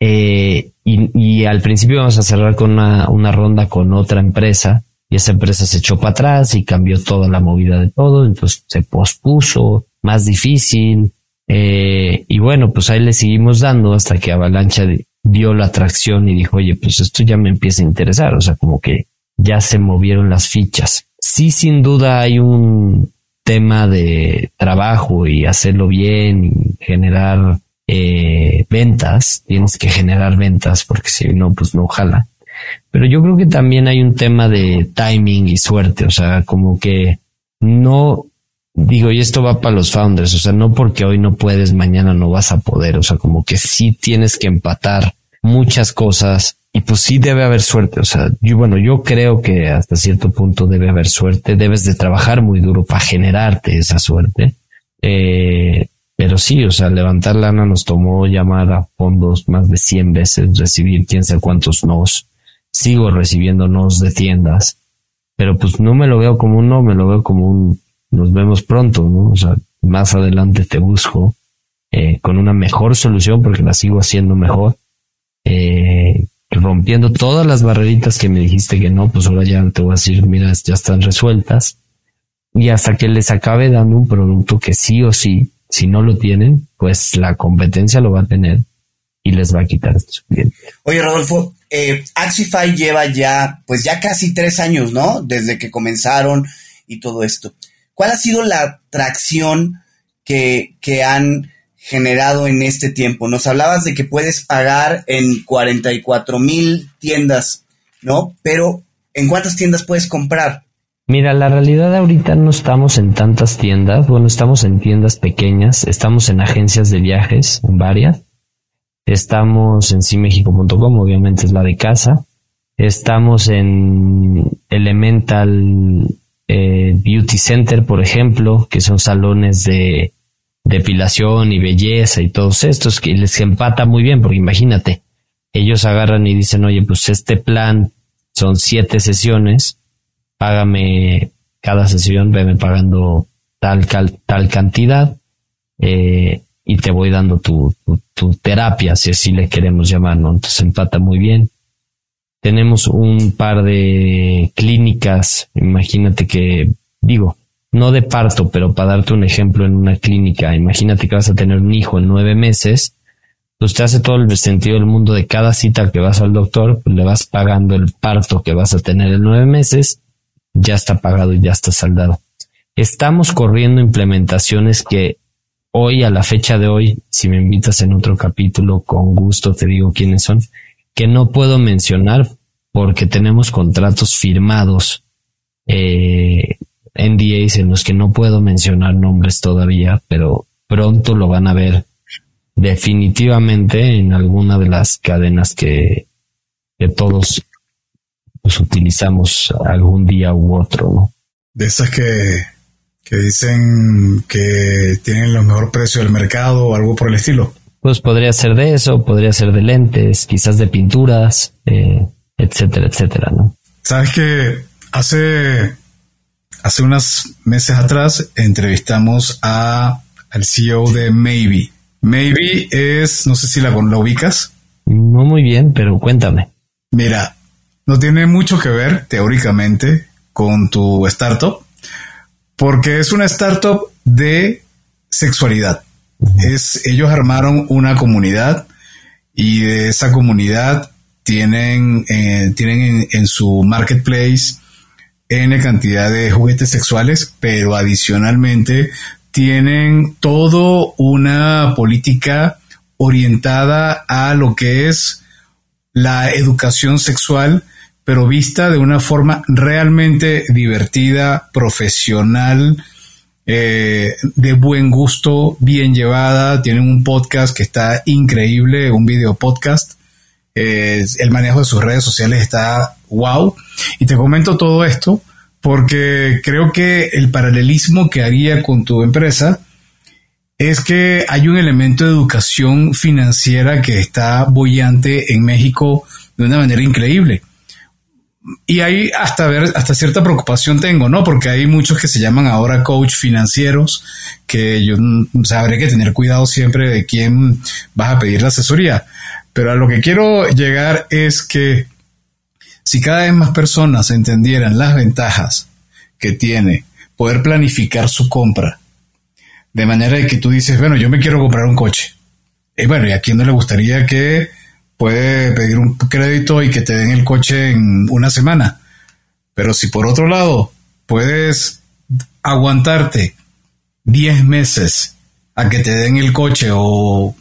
eh, y, y, al principio vamos a cerrar con una, una ronda con otra empresa, y esa empresa se echó para atrás y cambió toda la movida de todo, entonces se pospuso, más difícil, eh, y bueno, pues ahí le seguimos dando hasta que Avalancha vio la atracción y dijo, oye, pues esto ya me empieza a interesar, o sea, como que ya se movieron las fichas. Sí, sin duda hay un tema de trabajo y hacerlo bien y generar eh, ventas, tienes que generar ventas porque si no, pues no jala. Pero yo creo que también hay un tema de timing y suerte, o sea, como que no digo, y esto va para los founders, o sea, no porque hoy no puedes, mañana no vas a poder, o sea, como que sí tienes que empatar muchas cosas y pues sí debe haber suerte, o sea, yo, bueno, yo creo que hasta cierto punto debe haber suerte, debes de trabajar muy duro para generarte esa suerte, eh, pero sí, o sea, levantar lana nos tomó llamar a fondos más de 100 veces, recibir quién sabe cuántos nos, sigo recibiendo nos de tiendas, pero pues no me lo veo como un no, me lo veo como un nos vemos pronto, ¿no? O sea, más adelante te busco eh, con una mejor solución porque la sigo haciendo mejor, eh, rompiendo todas las barreritas que me dijiste que no, pues ahora ya te voy a decir, mira, ya están resueltas y hasta que les acabe dando un producto que sí o sí, si no lo tienen, pues la competencia lo va a tener y les va a quitar su cliente. Oye, Rodolfo, eh, Axify lleva ya, pues ya casi tres años, ¿no? Desde que comenzaron y todo esto. ¿Cuál ha sido la tracción que, que han generado en este tiempo? Nos hablabas de que puedes pagar en 44 mil tiendas, ¿no? Pero ¿en cuántas tiendas puedes comprar? Mira, la realidad ahorita no estamos en tantas tiendas, bueno, estamos en tiendas pequeñas, estamos en agencias de viajes, varias, estamos en simexico.com, obviamente es la de casa, estamos en Elemental eh, beauty Center, por ejemplo, que son salones de depilación y belleza y todos estos, que les empata muy bien, porque imagínate, ellos agarran y dicen, oye, pues este plan son siete sesiones, págame cada sesión, veme pagando tal, tal cantidad, eh, y te voy dando tu, tu, tu, terapia, si así le queremos llamar, ¿no? Entonces empata muy bien. Tenemos un par de clínicas, imagínate que, digo, no de parto, pero para darte un ejemplo en una clínica, imagínate que vas a tener un hijo en nueve meses, pues te hace todo el sentido del mundo de cada cita que vas al doctor, pues le vas pagando el parto que vas a tener en nueve meses, ya está pagado y ya está saldado. Estamos corriendo implementaciones que hoy, a la fecha de hoy, si me invitas en otro capítulo, con gusto te digo quiénes son, que no puedo mencionar porque tenemos contratos firmados, eh, NDAs en los que no puedo mencionar nombres todavía, pero pronto lo van a ver definitivamente en alguna de las cadenas que, todos pues, utilizamos algún día u otro. De esas que, que dicen que tienen los mejor precio del mercado o algo por el estilo. Pues podría ser de eso, podría ser de lentes, quizás de pinturas, eh, etcétera, etcétera, ¿no? Sabes que hace, hace unos meses atrás entrevistamos a, al CEO de Maybe. Maybe es, no sé si la, la ubicas. No muy bien, pero cuéntame. Mira, no tiene mucho que ver teóricamente con tu startup, porque es una startup de sexualidad. Es, ellos armaron una comunidad y de esa comunidad tienen, eh, tienen en, su marketplace N cantidad de juguetes sexuales, pero adicionalmente tienen todo una política orientada a lo que es la educación sexual, pero vista de una forma realmente divertida, profesional, eh, de buen gusto, bien llevada. Tienen un podcast que está increíble, un video podcast. Eh, el manejo de sus redes sociales está wow. Y te comento todo esto porque creo que el paralelismo que haría con tu empresa es que hay un elemento de educación financiera que está bollante en México de una manera increíble y ahí hasta ver, hasta cierta preocupación tengo, ¿no? Porque hay muchos que se llaman ahora coach financieros, que yo sabré que tener cuidado siempre de quién vas a pedir la asesoría. Pero a lo que quiero llegar es que Si cada vez más personas entendieran las ventajas que tiene poder planificar su compra, de manera que tú dices, bueno, yo me quiero comprar un coche. Y bueno, ¿y a quién no le gustaría que puede pedir un crédito y que te den el coche en una semana? Pero si por otro lado puedes aguantarte 10 meses a que te den el coche o,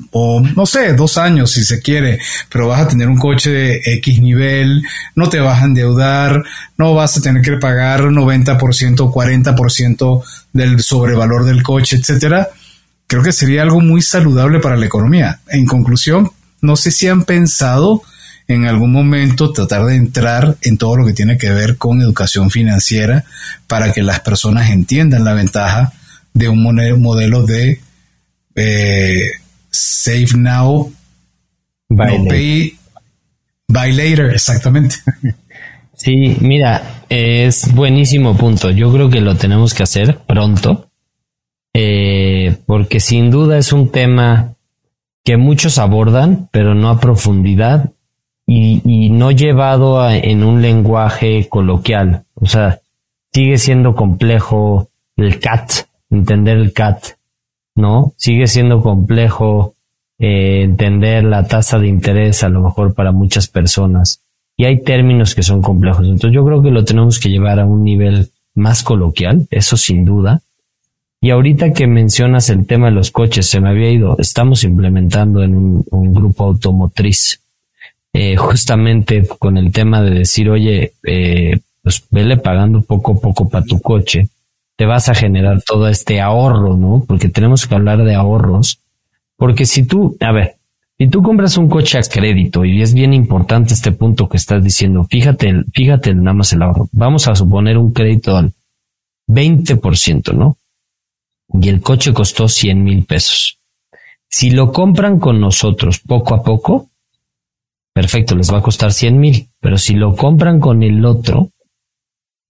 no sé, dos años si se quiere, pero vas a tener un coche de X nivel, no te vas a endeudar, no vas a tener que pagar 90% o 40% del sobrevalor del coche, etcétera. Creo que sería algo muy saludable para la economía. En conclusión, no sé si han pensado en algún momento tratar de entrar en todo lo que tiene que ver con educación financiera para que las personas entiendan la ventaja de un modelo de eh, Save Now, Buy, no pay, buy later, exactamente. Sí, mira, es buenísimo punto. Yo creo que lo tenemos que hacer pronto, eh, porque sin duda es un tema que muchos abordan, pero no a profundidad y, no llevado a, en un lenguaje coloquial. O sea, sigue siendo complejo el CAT, entender el CAT, ¿no? Sigue siendo complejo eh, entender la tasa de interés a lo mejor para muchas personas. Y hay términos que son complejos. Entonces yo creo que lo tenemos que llevar a un nivel más coloquial, eso sin duda. Y ahorita que mencionas el tema de los coches, se me había ido, estamos implementando en un, grupo automotriz, eh, justamente con el tema de decir, oye, eh, pues vele pagando poco a poco para tu coche te vas a generar todo este ahorro, ¿no? Porque tenemos que hablar de ahorros. Porque si tú, a ver, si tú compras un coche a crédito y es bien importante este punto que estás diciendo, fíjate, fíjate nada más el ahorro. Vamos a suponer un crédito al 20%, ¿no? Y el coche costó 100 mil pesos. Si lo compran con nosotros poco a poco, perfecto, les va a costar 100 mil. Pero si lo compran con el otro,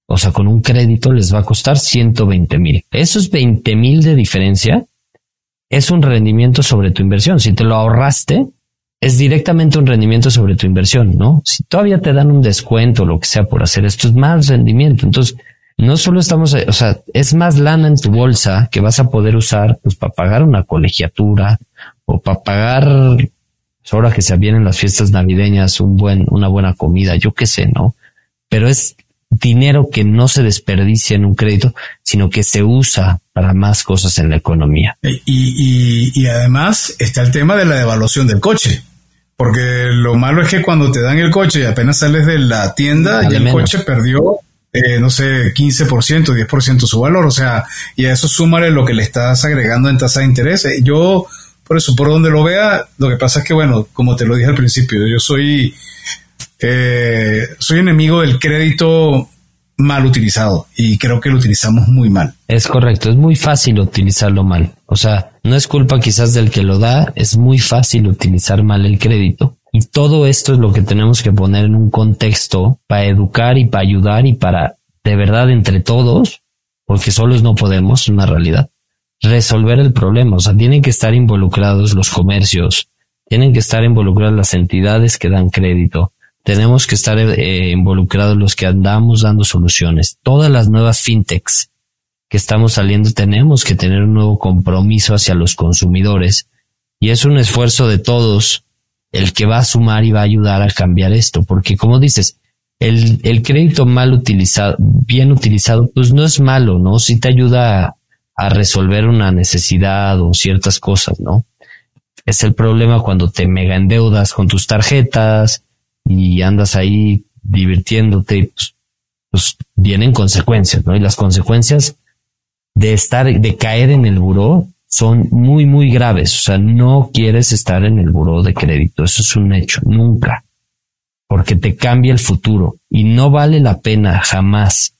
o sea, con un crédito les va a costar 120 mil. Esos 20 mil de diferencia es un rendimiento sobre tu inversión. Si te lo ahorraste, es directamente un rendimiento sobre tu inversión, ¿no? Si todavía te dan un descuento lo que sea por hacer esto, es más rendimiento. Entonces, no solo estamos, o sea, es más lana en tu bolsa que vas a poder usar, pues, para pagar una colegiatura o para pagar, pues, ahora que se vienen las fiestas navideñas, un buen, una buena comida, yo qué sé, ¿no? Pero es dinero que no se desperdicia en un crédito, sino que se usa para más cosas en la economía. Y, además está el tema de la devaluación del coche. Porque lo malo es que cuando te dan el coche y apenas sales de la tienda, ya el coche perdió, eh, no sé, 15%, 10% su valor. O sea, y a eso súmale lo que le estás agregando en tasa de interés. Eh, yo, por eso, por donde lo vea, lo que pasa es que, bueno, como te lo dije al principio, yo soy soy enemigo del crédito mal utilizado y creo que lo utilizamos muy mal. Es correcto, es muy fácil utilizarlo mal. O sea, no es culpa quizás del que lo da, es muy fácil utilizar mal el crédito. Y todo esto es lo que tenemos que poner en un contexto para educar y para ayudar y para, de verdad, entre todos, porque solos no podemos, una realidad, resolver el problema. O sea, tienen que estar involucrados los comercios, tienen que estar involucradas las entidades que dan crédito, tenemos que estar eh, involucrados los que andamos dando soluciones. Todas las nuevas fintechs que estamos saliendo tenemos que tener un nuevo compromiso hacia los consumidores y es un esfuerzo de todos el que va a sumar y va a ayudar a cambiar esto, porque como dices, el, el crédito mal utilizado, bien utilizado, pues no es malo, ¿no? Sí te ayuda a, a resolver una necesidad o ciertas cosas, ¿no? Es el problema cuando te mega endeudas con tus tarjetas, y andas ahí divirtiéndote, pues, pues, vienen consecuencias, ¿no? Y las consecuencias de estar, de caer en el buró son muy, muy graves. O sea, no quieres estar en el buró de crédito. Eso es un hecho. Nunca. Porque te cambia el futuro. Y no vale la pena jamás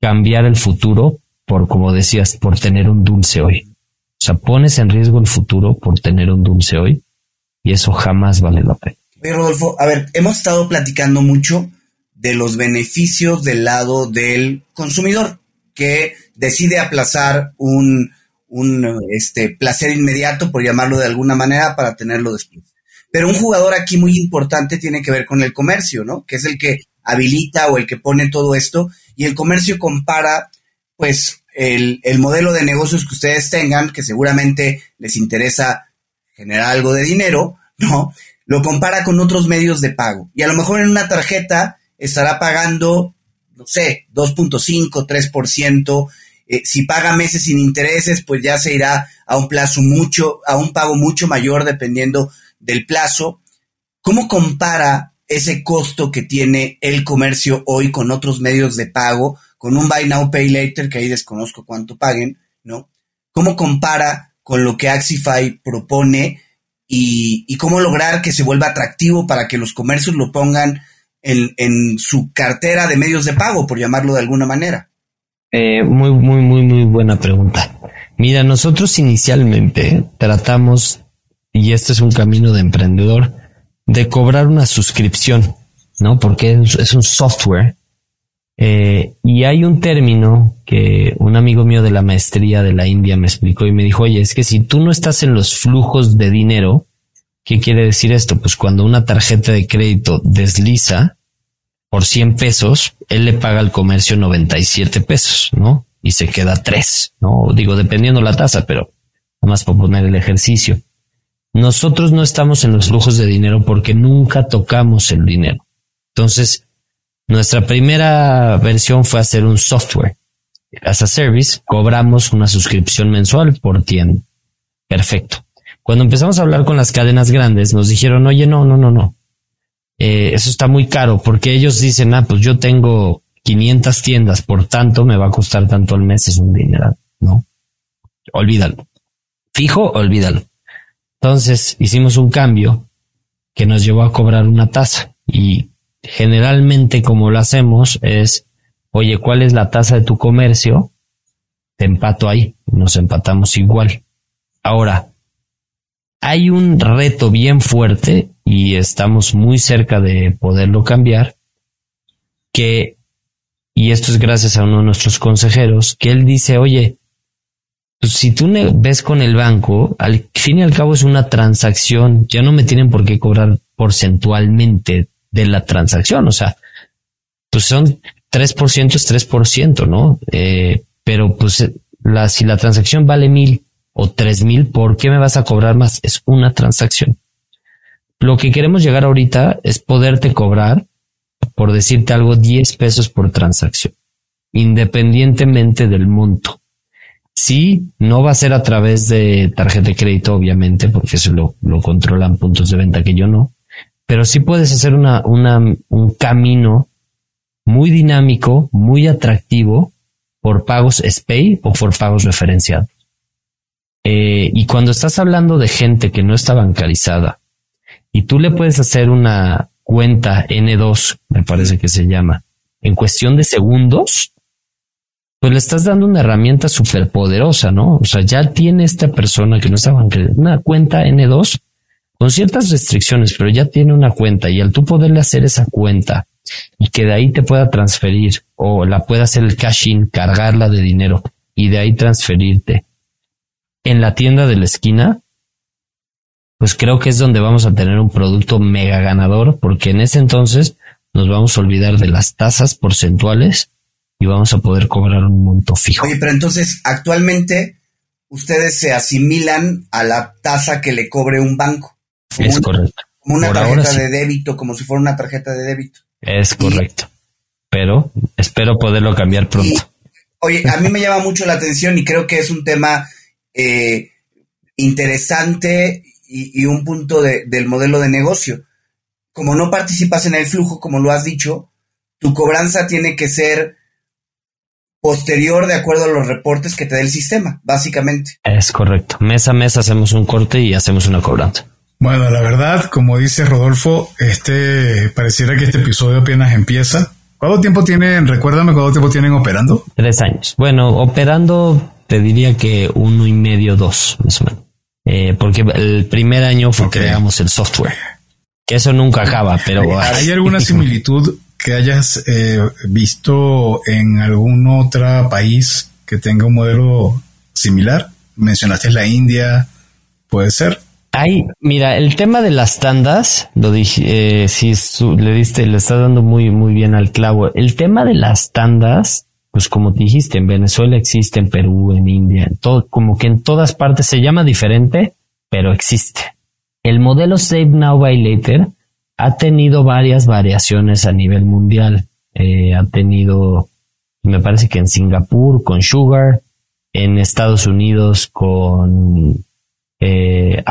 cambiar el futuro por, como decías, por tener un dulce hoy. O sea, pones en riesgo el futuro por tener un dulce hoy. Y eso jamás vale la pena. Rodolfo, a ver, hemos estado platicando mucho de los beneficios del lado del consumidor que decide aplazar un, un este, placer inmediato, por llamarlo de alguna manera, para tenerlo después. Pero un jugador aquí muy importante tiene que ver con el comercio, ¿no? Que es el que habilita o el que pone todo esto. Y el comercio compara, pues, el, el modelo de negocios que ustedes tengan, que seguramente les interesa generar algo de dinero, ¿no? Lo compara con otros medios de pago. Y a lo mejor en una tarjeta estará pagando, no sé, 2.5, 3%. Eh, si paga meses sin intereses, pues ya se irá a un plazo mucho, a un pago mucho mayor dependiendo del plazo. ¿Cómo compara ese costo que tiene el comercio hoy con otros medios de pago, con un Buy Now Pay Later, que ahí desconozco cuánto paguen, ¿no? ¿Cómo compara con lo que Axify propone y, cómo lograr que se vuelva atractivo para que los comercios lo pongan en su cartera de medios de pago, por llamarlo de alguna manera? Eh, muy, muy, muy, muy buena pregunta. Mira, nosotros inicialmente tratamos, y este es un camino de emprendedor, de cobrar una suscripción, ¿no? Porque es, un software. Eh, y hay un término que un amigo mío de la maestría de la India me explicó y me dijo, oye, es que si tú no estás en los flujos de dinero, ¿qué quiere decir esto? Pues cuando una tarjeta de crédito desliza por 100 pesos, él le paga al comercio 97 pesos, ¿no? y se queda tres, ¿no? Digo, dependiendo la tasa, pero nada más por poner el ejercicio. Nosotros no estamos en los flujos de dinero porque nunca tocamos el dinero. Entonces, nuestra primera versión fue hacer un software. As a service, cobramos una suscripción mensual por tienda. Perfecto. Cuando empezamos a hablar con las cadenas grandes, nos dijeron, oye, no, no, no, no. Eh, eso está muy caro porque ellos dicen, ah, pues yo tengo 500 tiendas, por tanto me va a costar tanto al mes, es un dinero, ¿no? Olvídalo. Fijo, olvídalo. Entonces hicimos un cambio que nos llevó a cobrar una tasa y generalmente como lo hacemos es, oye, ¿cuál es la tasa de tu comercio? Te empato ahí, nos empatamos igual. Ahora, hay un reto bien fuerte y estamos muy cerca de poderlo cambiar, que y esto es gracias a uno de nuestros consejeros, que él dice, oye, pues si tú ves con el banco, al fin y al cabo es una transacción, ya no me tienen por qué cobrar porcentualmente de la transacción, o sea, pues son 3% es 3%, ¿no? Eh, pero pues la, si la transacción vale mil o tres mil, ¿por qué me vas a cobrar más? Es una transacción. Lo que queremos llegar ahorita es poderte cobrar por decirte algo, 10 pesos por transacción, independientemente del monto. Sí, no va a ser a través de tarjeta de crédito, obviamente, porque eso lo, lo controlan puntos de venta que yo no, pero sí puedes hacer una, una, un camino muy dinámico, muy atractivo por pagos SPAY o por pagos referenciados. Eh, y cuando estás hablando de gente que no está bancarizada y tú le puedes hacer una, cuenta N2, me parece que se llama, en cuestión de segundos, pues le estás dando una herramienta súper poderosa, ¿no? O sea, ya tiene esta persona que no estaba en una cuenta N2 con ciertas restricciones, pero ya tiene una cuenta y al tú poderle hacer esa cuenta y que de ahí te pueda transferir o la pueda hacer el cash-in, cargarla de dinero y de ahí transferirte en la tienda de la esquina, pues creo que es donde vamos a tener un producto mega ganador, porque en ese entonces nos vamos a olvidar de las tasas porcentuales y vamos a poder cobrar un monto fijo. Oye, pero entonces actualmente ustedes se asimilan a la tasa que le cobre un banco. Es correcto. Como una tarjeta de débito, como si fuera una tarjeta de débito. Es correcto. pero espero poderlo cambiar pronto. oye, a mí me llama mucho la atención y creo que es un tema eh, interesante y, un punto del modelo de negocio. Como no participas en el flujo, como lo has dicho, tu cobranza tiene que ser posterior de acuerdo a los reportes que te dé el sistema, básicamente. Es correcto. Mes a mes hacemos un corte y hacemos una cobranza. Bueno, la verdad, como dice Rodolfo, este pareciera que este episodio apenas empieza. ¿Cuánto tiempo tienen? Recuérdame cuánto tiempo tienen operando. Tres años. Bueno, operando te diría que uno y medio, dos, más o menos. Eh, porque el primer año fue creamos el software. Que eso nunca acaba, pero... ¿Hay alguna similitud que hayas eh, visto en algún otro país que tenga un modelo similar? Mencionaste la India, puede ser. Hay, mira, el tema de las tandas, lo dije, eh, si le diste, le está dando muy, muy bien al clavo. El tema de las tandas, pues como dijiste, en Venezuela existe, en Perú, en India, todo, como que en todas partes se llama diferente, pero existe. El modelo Save Now Buy Later ha tenido varias variaciones a nivel mundial. Eh, ha tenido, me parece que en Singapur con Sugar, en Estados Unidos con eh,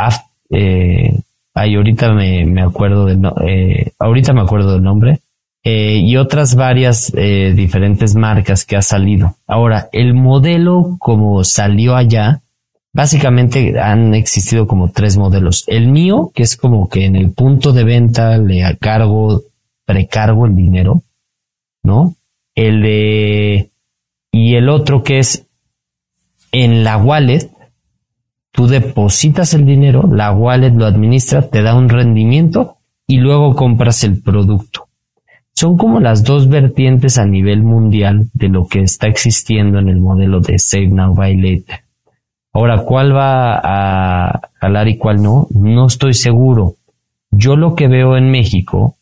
eh, ay, ahorita me, me acuerdo de no, eh, ahorita me acuerdo del nombre. Eh, y otras varias eh, diferentes marcas que ha salido. Ahora, el modelo como salió allá, básicamente han existido como tres modelos. El mío, que es como que en el punto de venta le cargo, precargo el dinero, ¿no? El de, y el otro que es en la wallet, Tú depositas el dinero, la wallet lo administra, te da un rendimiento y luego compras el producto. Son como las dos vertientes a nivel mundial de lo que está existiendo en el modelo de Save Now Buy Later. Ahora, ¿cuál va a jalar y cuál no? No estoy seguro. Yo lo que veo en México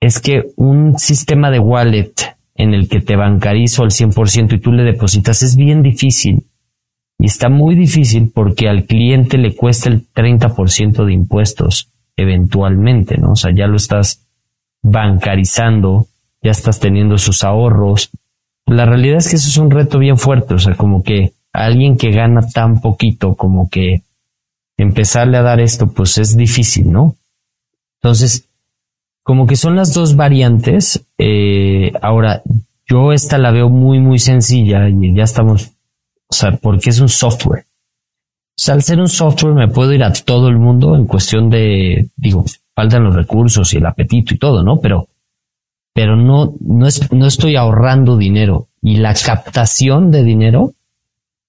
es que un sistema de wallet en el que te bancarizo al 100% y tú le depositas es bien difícil y está muy difícil porque al cliente le cuesta el 30% de impuestos eventualmente, ¿no? O sea, ya lo estás bancarizando, ya estás teniendo sus ahorros. La realidad es que eso es un reto bien fuerte, o sea, como que alguien que gana tan poquito, como que empezarle a dar esto, pues es difícil, ¿no? Entonces, como que son las dos variantes. Eh, ahora, yo esta la veo muy, muy sencilla y ya estamos o sea, porque es un software. O sea, al ser un software me puedo ir a todo el mundo en cuestión de, digo, faltan los recursos y el apetito y todo, ¿no? Pero, pero no, no, es, no estoy ahorrando dinero. Y la captación de dinero,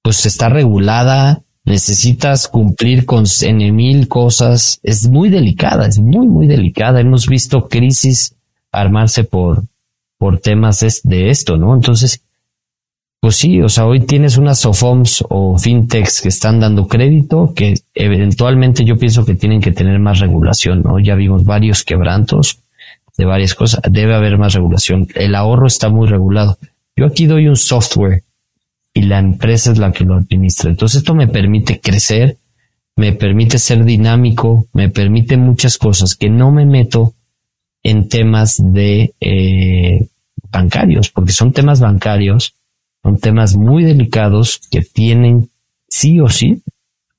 pues está regulada, necesitas cumplir con en mil cosas, es muy delicada, es muy, muy delicada. Hemos visto crisis armarse por, por temas de esto, ¿no? Entonces, pues sí, o sea, hoy tienes unas SOFOMs o fintechs que están dando crédito que eventualmente yo pienso que tienen que tener más regulación, ¿no? Ya vimos varios quebrantos de varias cosas, debe haber más regulación. El ahorro está muy regulado. Yo aquí doy un software y la empresa es la que lo administra. Entonces esto me permite crecer, me permite ser dinámico, me permite muchas cosas que no me meto en temas de eh, bancarios, porque son temas bancarios son temas muy delicados que tienen sí o sí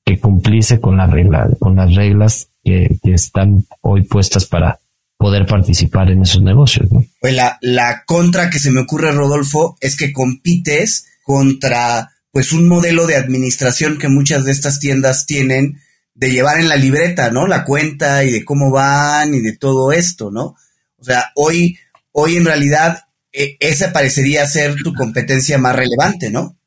que cumplirse con la regla, con las reglas que, están hoy puestas para poder participar en esos negocios. Pues la, la contra que se me ocurre, Rodolfo, es que compites contra pues un modelo de administración que muchas de estas tiendas tienen de llevar en la libreta, ¿no? La cuenta y de cómo van y de todo esto, ¿no? O sea, hoy, hoy en realidad esa parecería ser tu competencia más relevante, ¿no?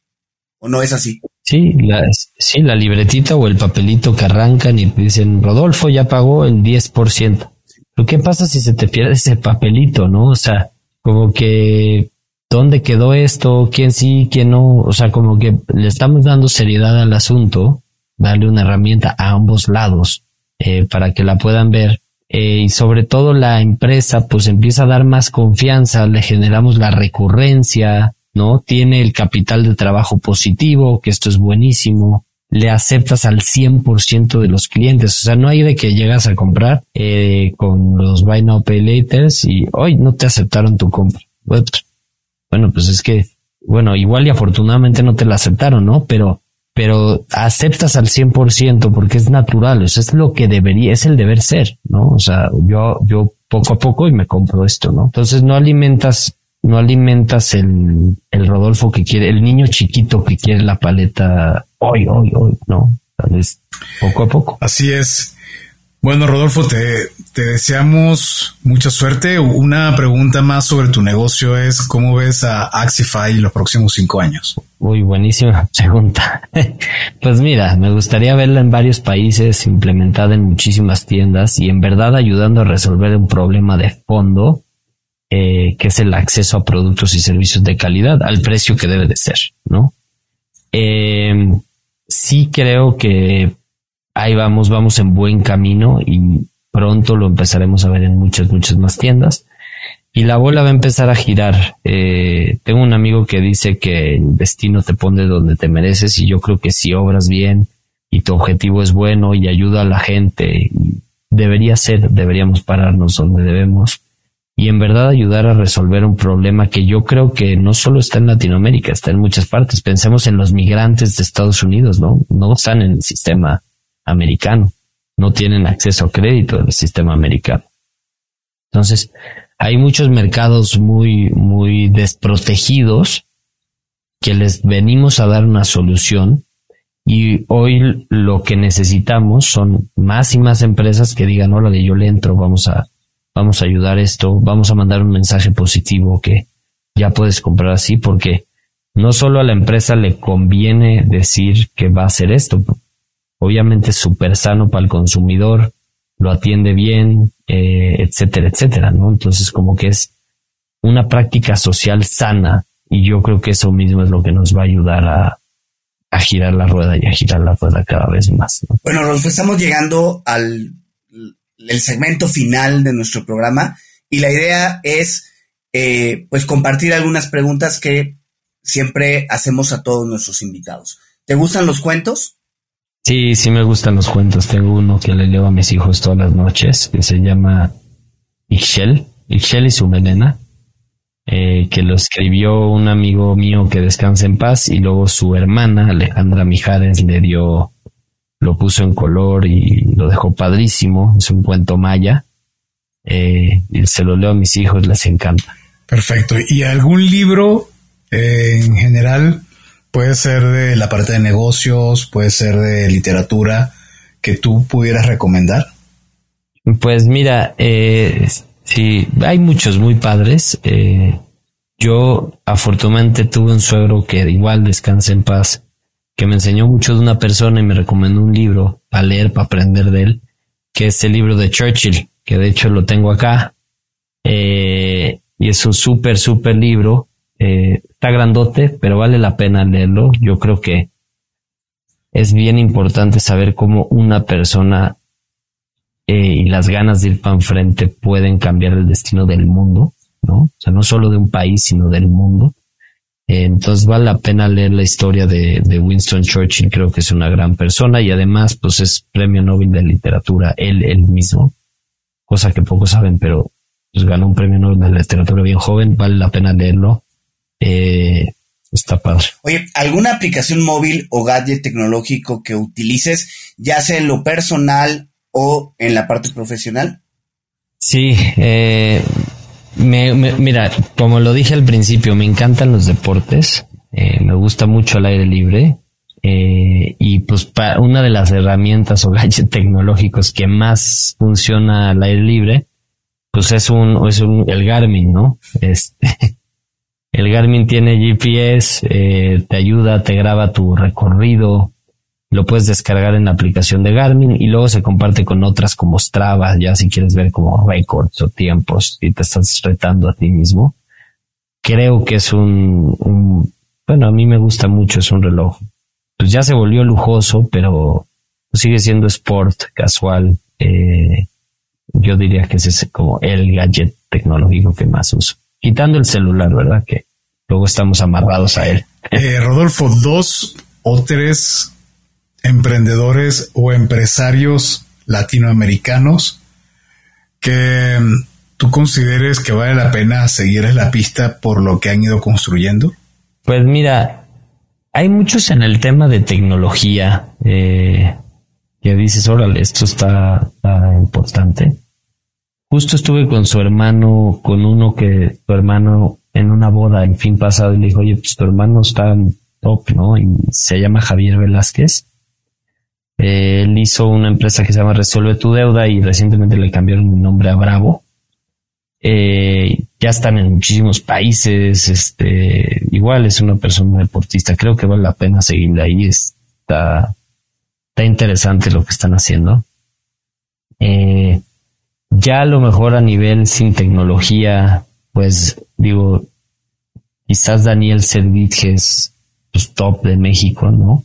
¿O no es así? Sí, la, sí, la libretita o el papelito que arrancan y dicen, Rodolfo ya pagó el 10%. Pero ¿qué pasa si se te pierde ese papelito, no? O sea, como que, ¿dónde quedó esto? ¿Quién sí, quién no? O sea, como que le estamos dando seriedad al asunto, darle una herramienta a ambos lados eh, para que la puedan ver eh, y sobre todo la empresa pues empieza a dar más confianza, le generamos la recurrencia, ¿no? Tiene el capital de trabajo positivo, que esto es buenísimo, le aceptas al 100% de los clientes, o sea, no hay de que llegas a comprar eh, con los Buy Now Pay Laters y hoy no te aceptaron tu compra. Bueno, pues es que, bueno, igual y afortunadamente no te la aceptaron, ¿no? Pero pero aceptas al 100% porque es natural, eso es lo que debería, es el deber ser, ¿no? O sea, yo, yo poco a poco y me compro esto, ¿no? Entonces no alimentas, no alimentas el, el Rodolfo que quiere, el niño chiquito que quiere la paleta hoy, hoy, hoy, ¿no? Entonces, poco a poco. Así es. Bueno, Rodolfo, te, deseamos mucha suerte. Una pregunta más sobre tu negocio es cómo ves a Axify los próximos cinco años. Uy, buenísima pregunta. pues mira, me gustaría verla en varios países, implementada en muchísimas tiendas y en verdad ayudando a resolver un problema de fondo, eh, que es el acceso a productos y servicios de calidad al precio que debe de ser, ¿no? Eh, sí creo que ahí vamos, vamos en buen camino y pronto lo empezaremos a ver en muchas, muchas más tiendas. Y la bola va a empezar a girar. Eh, tengo un amigo que dice que el destino te pone donde te mereces y yo creo que si obras bien y tu objetivo es bueno y ayuda a la gente, debería ser, deberíamos pararnos donde debemos y en verdad ayudar a resolver un problema que yo creo que no solo está en Latinoamérica, está en muchas partes. Pensemos en los migrantes de Estados Unidos, ¿no? No están en el sistema americano, no tienen acceso a crédito en el sistema americano. Entonces, hay muchos mercados muy, muy desprotegidos que les venimos a dar una solución y hoy lo que necesitamos son más y más empresas que digan, hola, yo le entro, vamos a, vamos a ayudar esto, vamos a mandar un mensaje positivo que ya puedes comprar así porque no solo a la empresa le conviene decir que va a hacer esto, obviamente es súper sano para el consumidor, lo atiende bien, eh, etcétera, etcétera, ¿no? Entonces como que es una práctica social sana y yo creo que eso mismo es lo que nos va a ayudar a, girar la rueda y a girar la rueda cada vez más. Bueno, Rolfo, estamos llegando al segmento final de nuestro programa y la idea es eh, pues compartir algunas preguntas que siempre hacemos a todos nuestros invitados. ¿Te gustan los cuentos? Sí, sí me gustan los cuentos. Tengo uno que le leo a mis hijos todas las noches, que se llama Ixchel, Ixchel y su melena, eh, que lo escribió un amigo mío que descansa en paz y luego su hermana, Alejandra Mijares, le dio, lo puso en color y lo dejó padrísimo. Es un cuento maya. Eh, y se lo leo a mis hijos, les encanta. Perfecto. ¿Y algún libro eh, en general Puede ser de la parte de negocios, puede ser de literatura que tú pudieras recomendar. Pues mira, eh, sí, hay muchos muy padres. Eh, yo afortunadamente tuve un suegro que igual descansa en paz, que me enseñó mucho de una persona y me recomendó un libro a leer para aprender de él, que es el libro de Churchill, que de hecho lo tengo acá. Eh, y es un súper, súper libro eh, está grandote, pero vale la pena leerlo. Yo creo que es bien importante saber cómo una persona eh, y las ganas de ir para enfrente pueden cambiar el destino del mundo, ¿no? O sea, no solo de un país, sino del mundo. Eh, entonces vale la pena leer la historia de, Winston Churchill, creo que es una gran persona y además pues es premio Nobel de literatura, él, él mismo, cosa que pocos saben, pero pues ganó un premio Nobel de literatura bien joven, vale la pena leerlo eh, está padre. Oye, ¿alguna aplicación móvil o gadget tecnológico que utilices, ya sea en lo personal o en la parte profesional? Sí, eh, mira, como lo dije al principio, me encantan los deportes, eh, me gusta mucho el aire libre. y pues para una de las herramientas o gadgets tecnológicos que más funciona al aire libre, pues es un, es un, el Garmin, ¿no? Este, el Garmin tiene GPS, eh, te ayuda, te graba tu recorrido, lo puedes descargar en la aplicación de Garmin y luego se comparte con otras como Strava, ya si quieres ver como records o tiempos y te estás retando a ti mismo. Creo que es un, bueno, a mí me gusta mucho, es un reloj. Pues ya se volvió lujoso, pero sigue siendo sport, casual. Eh, yo diría que ese es como el gadget tecnológico que más uso quitando el celular, ¿verdad? Que luego estamos amarrados a él. Eh, Rodolfo, dos o tres emprendedores o empresarios latinoamericanos que mm, tú consideres que vale la pena seguirles la pista por lo que han ido construyendo? Pues mira, hay muchos en el tema de tecnología eh, que dices, órale, esto está importante. Justo estuve con su hermano, con uno que su hermano en una boda en fin pasado y le dijo, oye, pues tu hermano está top, ¿no? Y se llama Javier Velázquez. él hizo una empresa que se llama Resuelve tu deuda y recientemente le cambiaron el nombre a Bravo. Eh, ya están en muchísimos países, este, igual es una persona deportista, creo que vale la pena seguirle ahí, está, está interesante lo que están haciendo. Eh, ya a lo mejor a nivel sin tecnología, pues digo, quizás Daniel Servit, es pues, top de México, ¿no?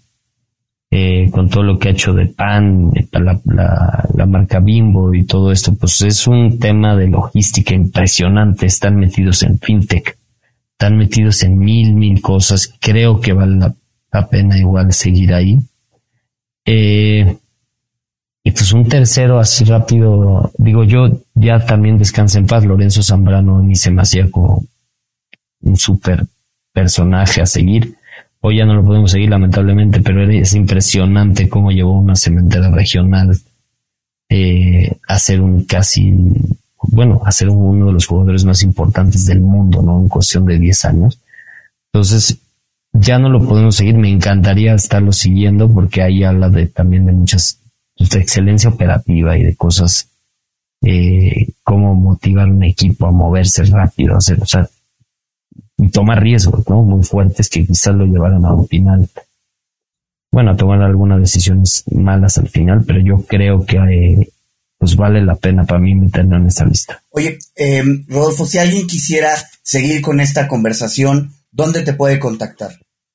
eh, con todo lo que ha hecho de pan, la, la, la, marca Bimbo y todo esto, pues es un tema de logística impresionante. Están metidos en fintech, están metidos en mil, mil cosas. Creo que vale la, pena igual seguir ahí. Eh, y pues un tercero así rápido, digo yo, ya también descansa en paz. Lorenzo Zambrano ni se me hacía como un súper personaje a seguir. Hoy ya no lo podemos seguir lamentablemente, pero es impresionante cómo llevó una cementera regional eh, a ser un casi, bueno, a ser uno de los jugadores más importantes del mundo, ¿no? En cuestión de 10 años. Entonces, ya no lo podemos seguir. Me encantaría estarlo siguiendo porque ahí habla de también de muchas, de excelencia operativa y de cosas, eh, cómo motivar un equipo a moverse rápido, hacer, o sea, y tomar riesgos, ¿no? Muy fuertes que quizás lo llevaran a un final. Bueno, a tomar algunas decisiones malas al final, pero yo creo que eh, pues vale la pena para mí meterlo en esa lista. Oye, eh, Rodolfo, si alguien quisiera seguir con esta conversación, ¿dónde te puede contactar?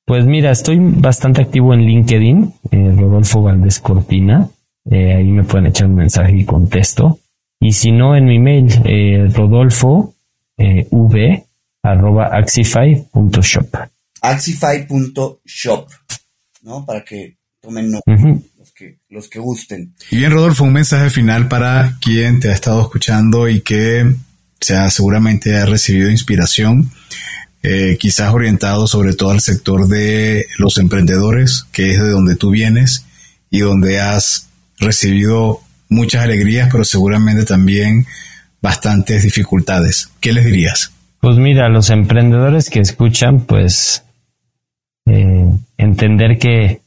Pues mira, estoy bastante activo en LinkedIn, eh, Rodolfo Valdés Cortina. Eh, ahí me pueden echar un mensaje y contesto. Y si no, en mi mail, eh, rodolfo v arroba axify.shop. Axify.shop, ¿no? Para que tomen nota, los, que, los que gusten. Y bien, Rodolfo, un mensaje final para quien te ha estado escuchando y que sea, seguramente ha recibido inspiración, eh, quizás orientado sobre todo al sector de los emprendedores, que es de donde tú vienes y donde has recibido muchas alegrías, pero seguramente también bastantes dificultades. ¿Qué les dirías? Pues mira, los emprendedores que escuchan, pues eh, entender que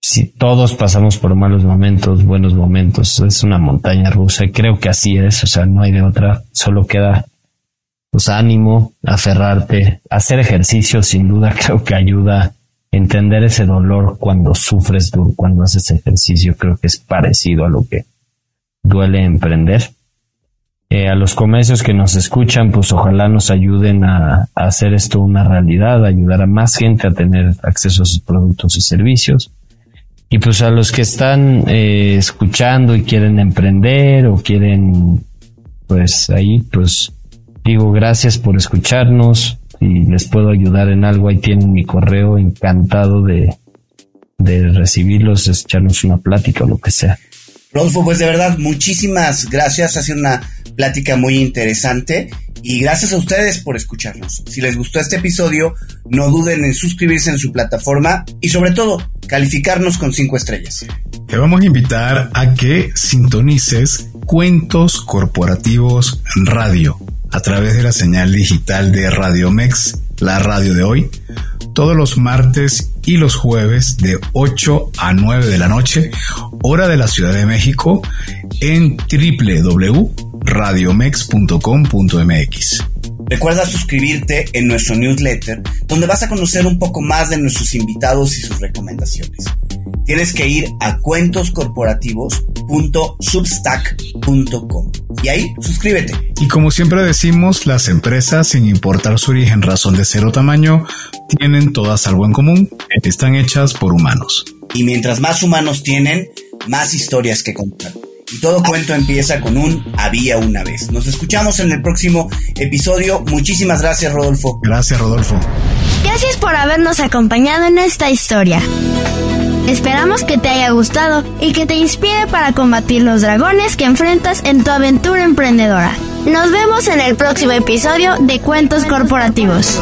si todos pasamos por malos momentos, buenos momentos, es una montaña rusa. Creo que así es, o sea, no hay de otra. Solo queda pues ánimo, aferrarte, hacer ejercicio sin duda creo que ayuda entender ese dolor cuando sufres, cuando haces ejercicio. Creo que es parecido a lo que duele emprender. Eh, a los comercios que nos escuchan, pues ojalá nos ayuden a, hacer esto una realidad, ayudar a más gente a tener acceso a sus productos y servicios. Y pues a los que están eh, escuchando y quieren emprender o quieren, pues ahí, pues digo gracias por escucharnos y les puedo ayudar en algo. Ahí tienen mi correo, encantado de, de recibirlos, echarnos una plática o lo que sea. Rodolfo, pues de verdad, muchísimas gracias. Ha sido una plática muy interesante y gracias a ustedes por escucharnos. Si les gustó este episodio, no duden en suscribirse en su plataforma y sobre todo calificarnos con cinco estrellas. Te vamos a invitar a que sintonices Cuentos Corporativos Radio a través de la señal digital de Radio Mex, la radio de hoy, todos los martes y los jueves de 8 a 9 de la noche, hora de la Ciudad de México, en www.radiomex.com.mx. Recuerda suscribirte en nuestro newsletter, donde vas a conocer un poco más de nuestros invitados y sus recomendaciones. Tienes que ir a cuentoscorporativos.substack.com y ahí suscríbete. Y como siempre decimos, las empresas, sin importar su origen, razón de ser o tamaño, tienen todas algo en común. Están hechas por humanos. Y mientras más humanos tienen, más historias que contar. Y todo cuento empieza con un había una vez. Nos escuchamos en el próximo episodio. Muchísimas gracias, Rodolfo. Gracias, Rodolfo. Gracias por habernos acompañado en esta historia. Esperamos que te haya gustado y que te inspire para combatir los dragones que enfrentas en tu aventura emprendedora. Nos vemos en el próximo episodio de Cuentos Corporativos.